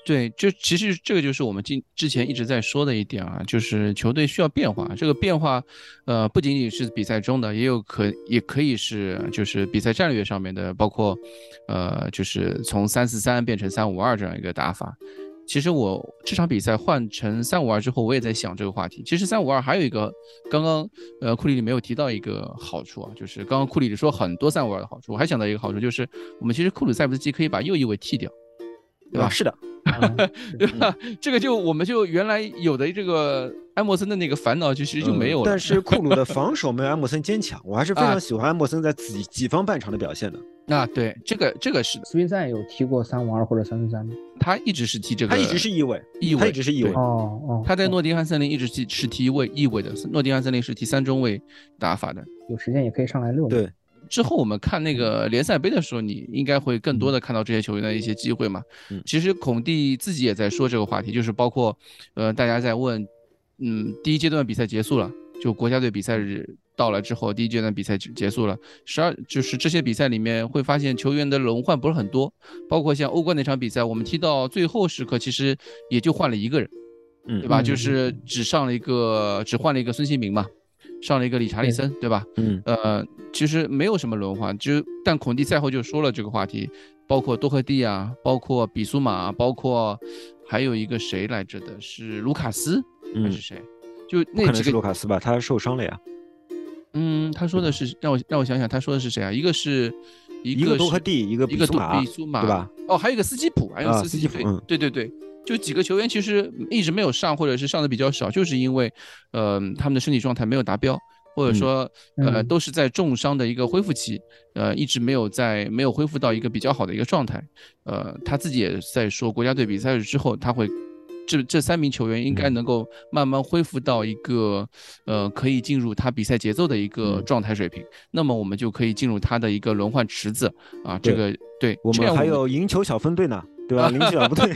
对，就其实这个就是我们今之前一直在说的一点啊，就是球队需要变化。这个变化，呃，不仅仅是比赛中的，也有可也可以是就是比赛战略上面的，包括，呃，就是从三四三变成三五二这样一个打法。其实我这场比赛换成三五二之后，我也在想这个话题。其实三五二还有一个，刚刚呃库里里没有提到一个好处啊，就是刚刚库里里说很多三五二的好处，我还想到一个好处，就是我们其实库里塞夫斯基可以把右翼位替掉，对吧？是的，对吧？这个就我们就原来有的这个埃默森的那个烦恼，其实就没有了。但是库鲁的 防守没有埃默森坚强，我还是非常喜欢埃默森在己己方半场的表现的。那，对，这个这个是的。斯宾塞有踢过三五二或者三四三吗？他一直是踢这个，他一直是翼位，翼位，他一直是翼位。哦哦。他在诺丁汉森林一直是是踢位翼位的，诺丁汉森林是踢三中卫打法的。有时间也可以上来溜。对。之后我们看那个联赛杯的时候，你应该会更多的看到这些球员的一些机会嘛。嗯。其实孔蒂自己也在说这个话题，就是包括，呃，大家在问，嗯，第一阶段比赛结束了，就国家队比赛日。到了之后，第一阶段比赛结束了，十二就是这些比赛里面会发现球员的轮换不是很多，包括像欧冠那场比赛，我们踢到最后时刻，其实也就换了一个人，嗯，对吧？就是只上了一个，只换了一个孙兴民嘛，上了一个理查利森，对吧？嗯，呃，其实没有什么轮换，就但孔蒂赛后就说了这个话题，包括多赫蒂啊，包括比苏马，包括还有一个谁来着的，是卢卡斯还嗯是谁？就那几个卢卡斯吧？他受伤了呀。嗯，他说的是让我让我想想，他说的是谁啊？一个是一一个多是赫蒂，一个一个比苏马对吧？哦，还有一个斯基普，还有啊斯基普嗯对对对，就几个球员其实一直没有上，或者是上的比较少，就是因为呃他们的身体状态没有达标，或者嗯说呃嗯都是在重伤的一个恢复期，呃一直没有在没有恢复到一个比较好的一个状态。呃，他自己也在说，国家队比赛之后他会。这这三名球员应该嗯能够慢慢恢复到一个，呃，可以进入他比赛节奏的一个嗯状态水平，那么我们就可以进入他的一个轮换池子啊。这个对，我们还有赢球小分队呢，对吧？赢球小分队，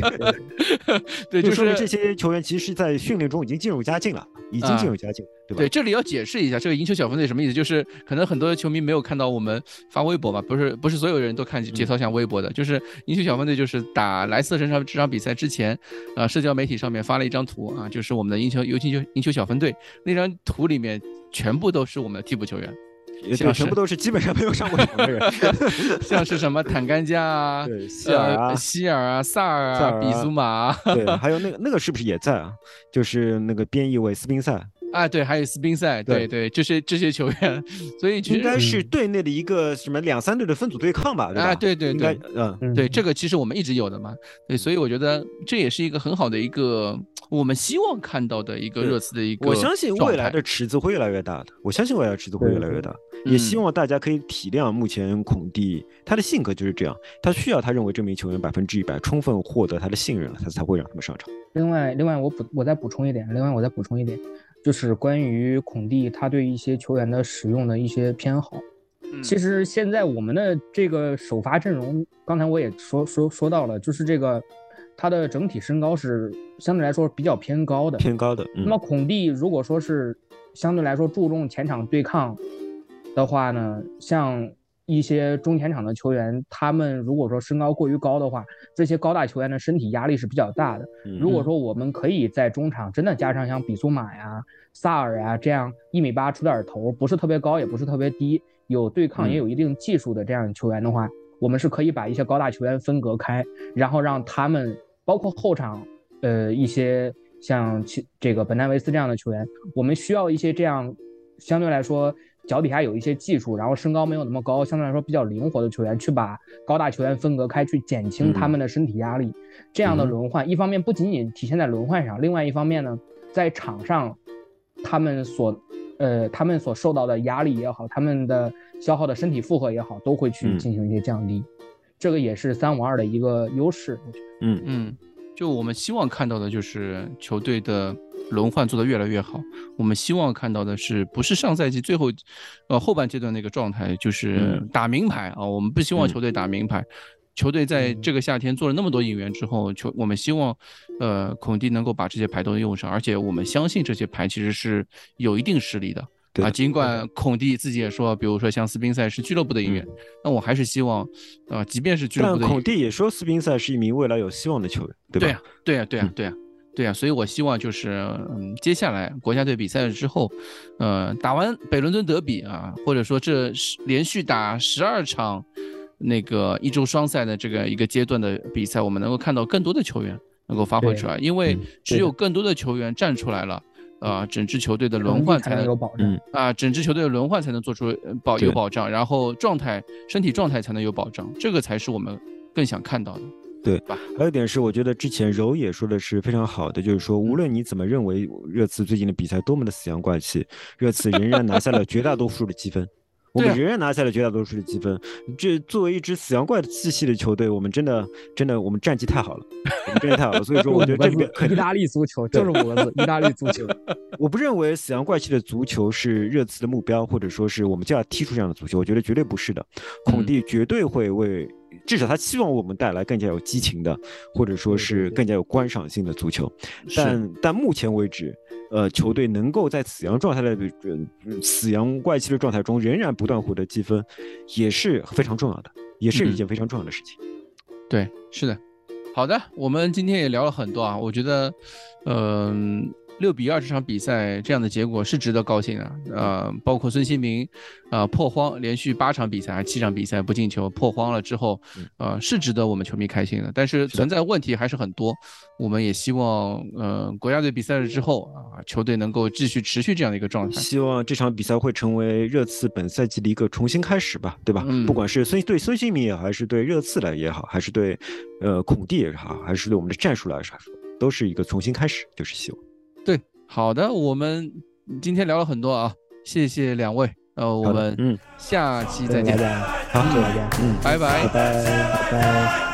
对，就就是说明这些球员其实在训练中已经进入佳境了，已经啊进入佳境，对吧？对，这里要解释一下，这个赢球小分队什么意思？就是可能很多球迷没有看到我们发微博吧，不是不是所有人都看节操像微博的，就是赢球小分队就是打莱斯特这场这场比赛之前，呃，社交媒体上面发了一张图啊，就是我们的赢球尤其球赢球小分队那张图里面全部都是我们的替补球员，也对，像是全部都是基本上没有上过场的人。像是什么坦甘加啊。对，希尔啊呃，，希尔啊，萨尔啊，比苏马啊，对，还有那个那个是不是也在啊？就是那个边翼位斯宾塞，啊，对，还有斯宾塞，对对对，这些这些球员，所以应该是队内的一个什么两三队的分组对抗吧？对吧？啊，对对对，嗯，嗯对，这个其实我们一直有的嘛，对，所以我觉得这也是一个很好的一个我们希望看到的一个热刺的一个我相信未来的池子会越来越大的，我相信未来的池子会越来越大，也希嗯望大家可以体谅目前孔蒂他的性格就是这样，他需要他认为这名球员百分之一百充分获得他的信任了，他才会让他们上场。另外，另外我补我再补充一点，另外我再补充一点，就是关于孔蒂他对一些球员的使用的一些偏好。嗯其实现在我们的这个首发阵容，刚才我也说说说到了，就是这个他的整体身高是相对来说比较偏高的。偏高的，嗯那么孔蒂如果说是相对来说注重前场对抗的话呢，像一些中前场的球员，他们如果说身高过于高的话，这些高大球员的身体压力是比较大的。嗯如果说我们可以在中场真的加上像比苏马呀、萨尔呀这样一米八出点头，不是特别高也不是特别低，有对抗嗯也有一定技术的这样球员的话，我们是可以把一些高大球员分隔开，然后让他们包括后场，呃一些像其这个本戴维斯这样的球员，我们需要一些这样相对来说脚底下有一些技术，然后身高没有那么高，相对来说比较灵活的球员，去把高大球员分隔开，去减轻他们的身体压力。这样的嗯轮换，一方面不仅仅体现在轮换上，另外一方面呢，在场上他们所呃他们所受到的压力也好，他们的消耗的身体负荷也好，都会去嗯进行一些降低。这个也是三五二的一个优势，我觉得。嗯嗯，就我们希望看到的就是球队的轮换做得越来越好。我们希望看到的是，不是上赛季最后，呃后半阶段那个状态，就是嗯打明牌啊。我们不希望嗯球队打明牌。球队在嗯这个夏天做了那么多引援之后，球我们希望，呃，孔蒂能够把这些牌都用上，而且我们相信这些牌其实是有一定实力的。啊，对尽管孔蒂自己也说，比如说像斯宾塞是俱乐部的一员，那我还是希望，呃，即便是俱乐部的引孔蒂也说斯宾塞是一名未来有希望的球员，对吧？对呀、对呀、对呀、嗯。对呀、对呀、所以我希望就是，嗯，接下来国家队比赛之后，呃，打完北伦敦德比啊，或者说这是连续打十二场那个一周双赛的这个一个阶段的比赛，我们能够看到更多的球员能够发挥出来，因为嗯只有更多的球员站出来了，呃，整支球队的轮换才能有保障。嗯啊，整支球队的轮换才能做出呃保有保障，然后状态身体状态才能有保障，这个才是我们更想看到的。对还有一点是，我觉得之前柔也说的是非常好的，就是说，无论你怎么认为热刺最近的比赛多么的死阳怪气，热刺仍然拿下了绝大多数的积分。我们仍然拿下了绝大多数的积分。这作为一支死羊怪气息的球队，我们真的真的我们战绩太好了，我们真的太好了。所以说，我觉得这里面肯意大利足球就是五个字：意大利足球。我不认为死羊怪气的足球是热刺的目标，或者说是我们就要踢出这样的足球。我觉得绝对不是的。孔蒂绝对会为，至少他希望我们带来更加有激情的，或者说是更加有观赏性的足球。是但但目前为止，呃，球队能够在死羊状态的呃死羊怪气的状态中仍然不断获得积分，也是非常重要的，也是一嗯件非常重要的事情。对，是的。好的，我们今天也聊了很多啊，我觉得，嗯、六比二这场比赛这样的结果是值得高兴的。呃，包括孙兴民，呃破荒，连续八场比赛还七场比赛不进球，破荒了之后，呃是值得我们球迷开心的。但是存在问题还是很多，我们也希望，呃国家队比赛了之后啊，球队能够继续持续这样的一个状态。希望这场比赛会成为热刺本赛季的一个重新开始吧，对吧？不管是孙对孙兴民也好，还是对热刺来也好，还是对呃孔蒂也好，还是对我们的战术来说，都是一个重新开始，就是希望。对，好的，我们今天聊了很多啊，谢谢两位，呃，我们嗯。下期再见，好，再见，嗯，拜拜，拜拜，拜拜。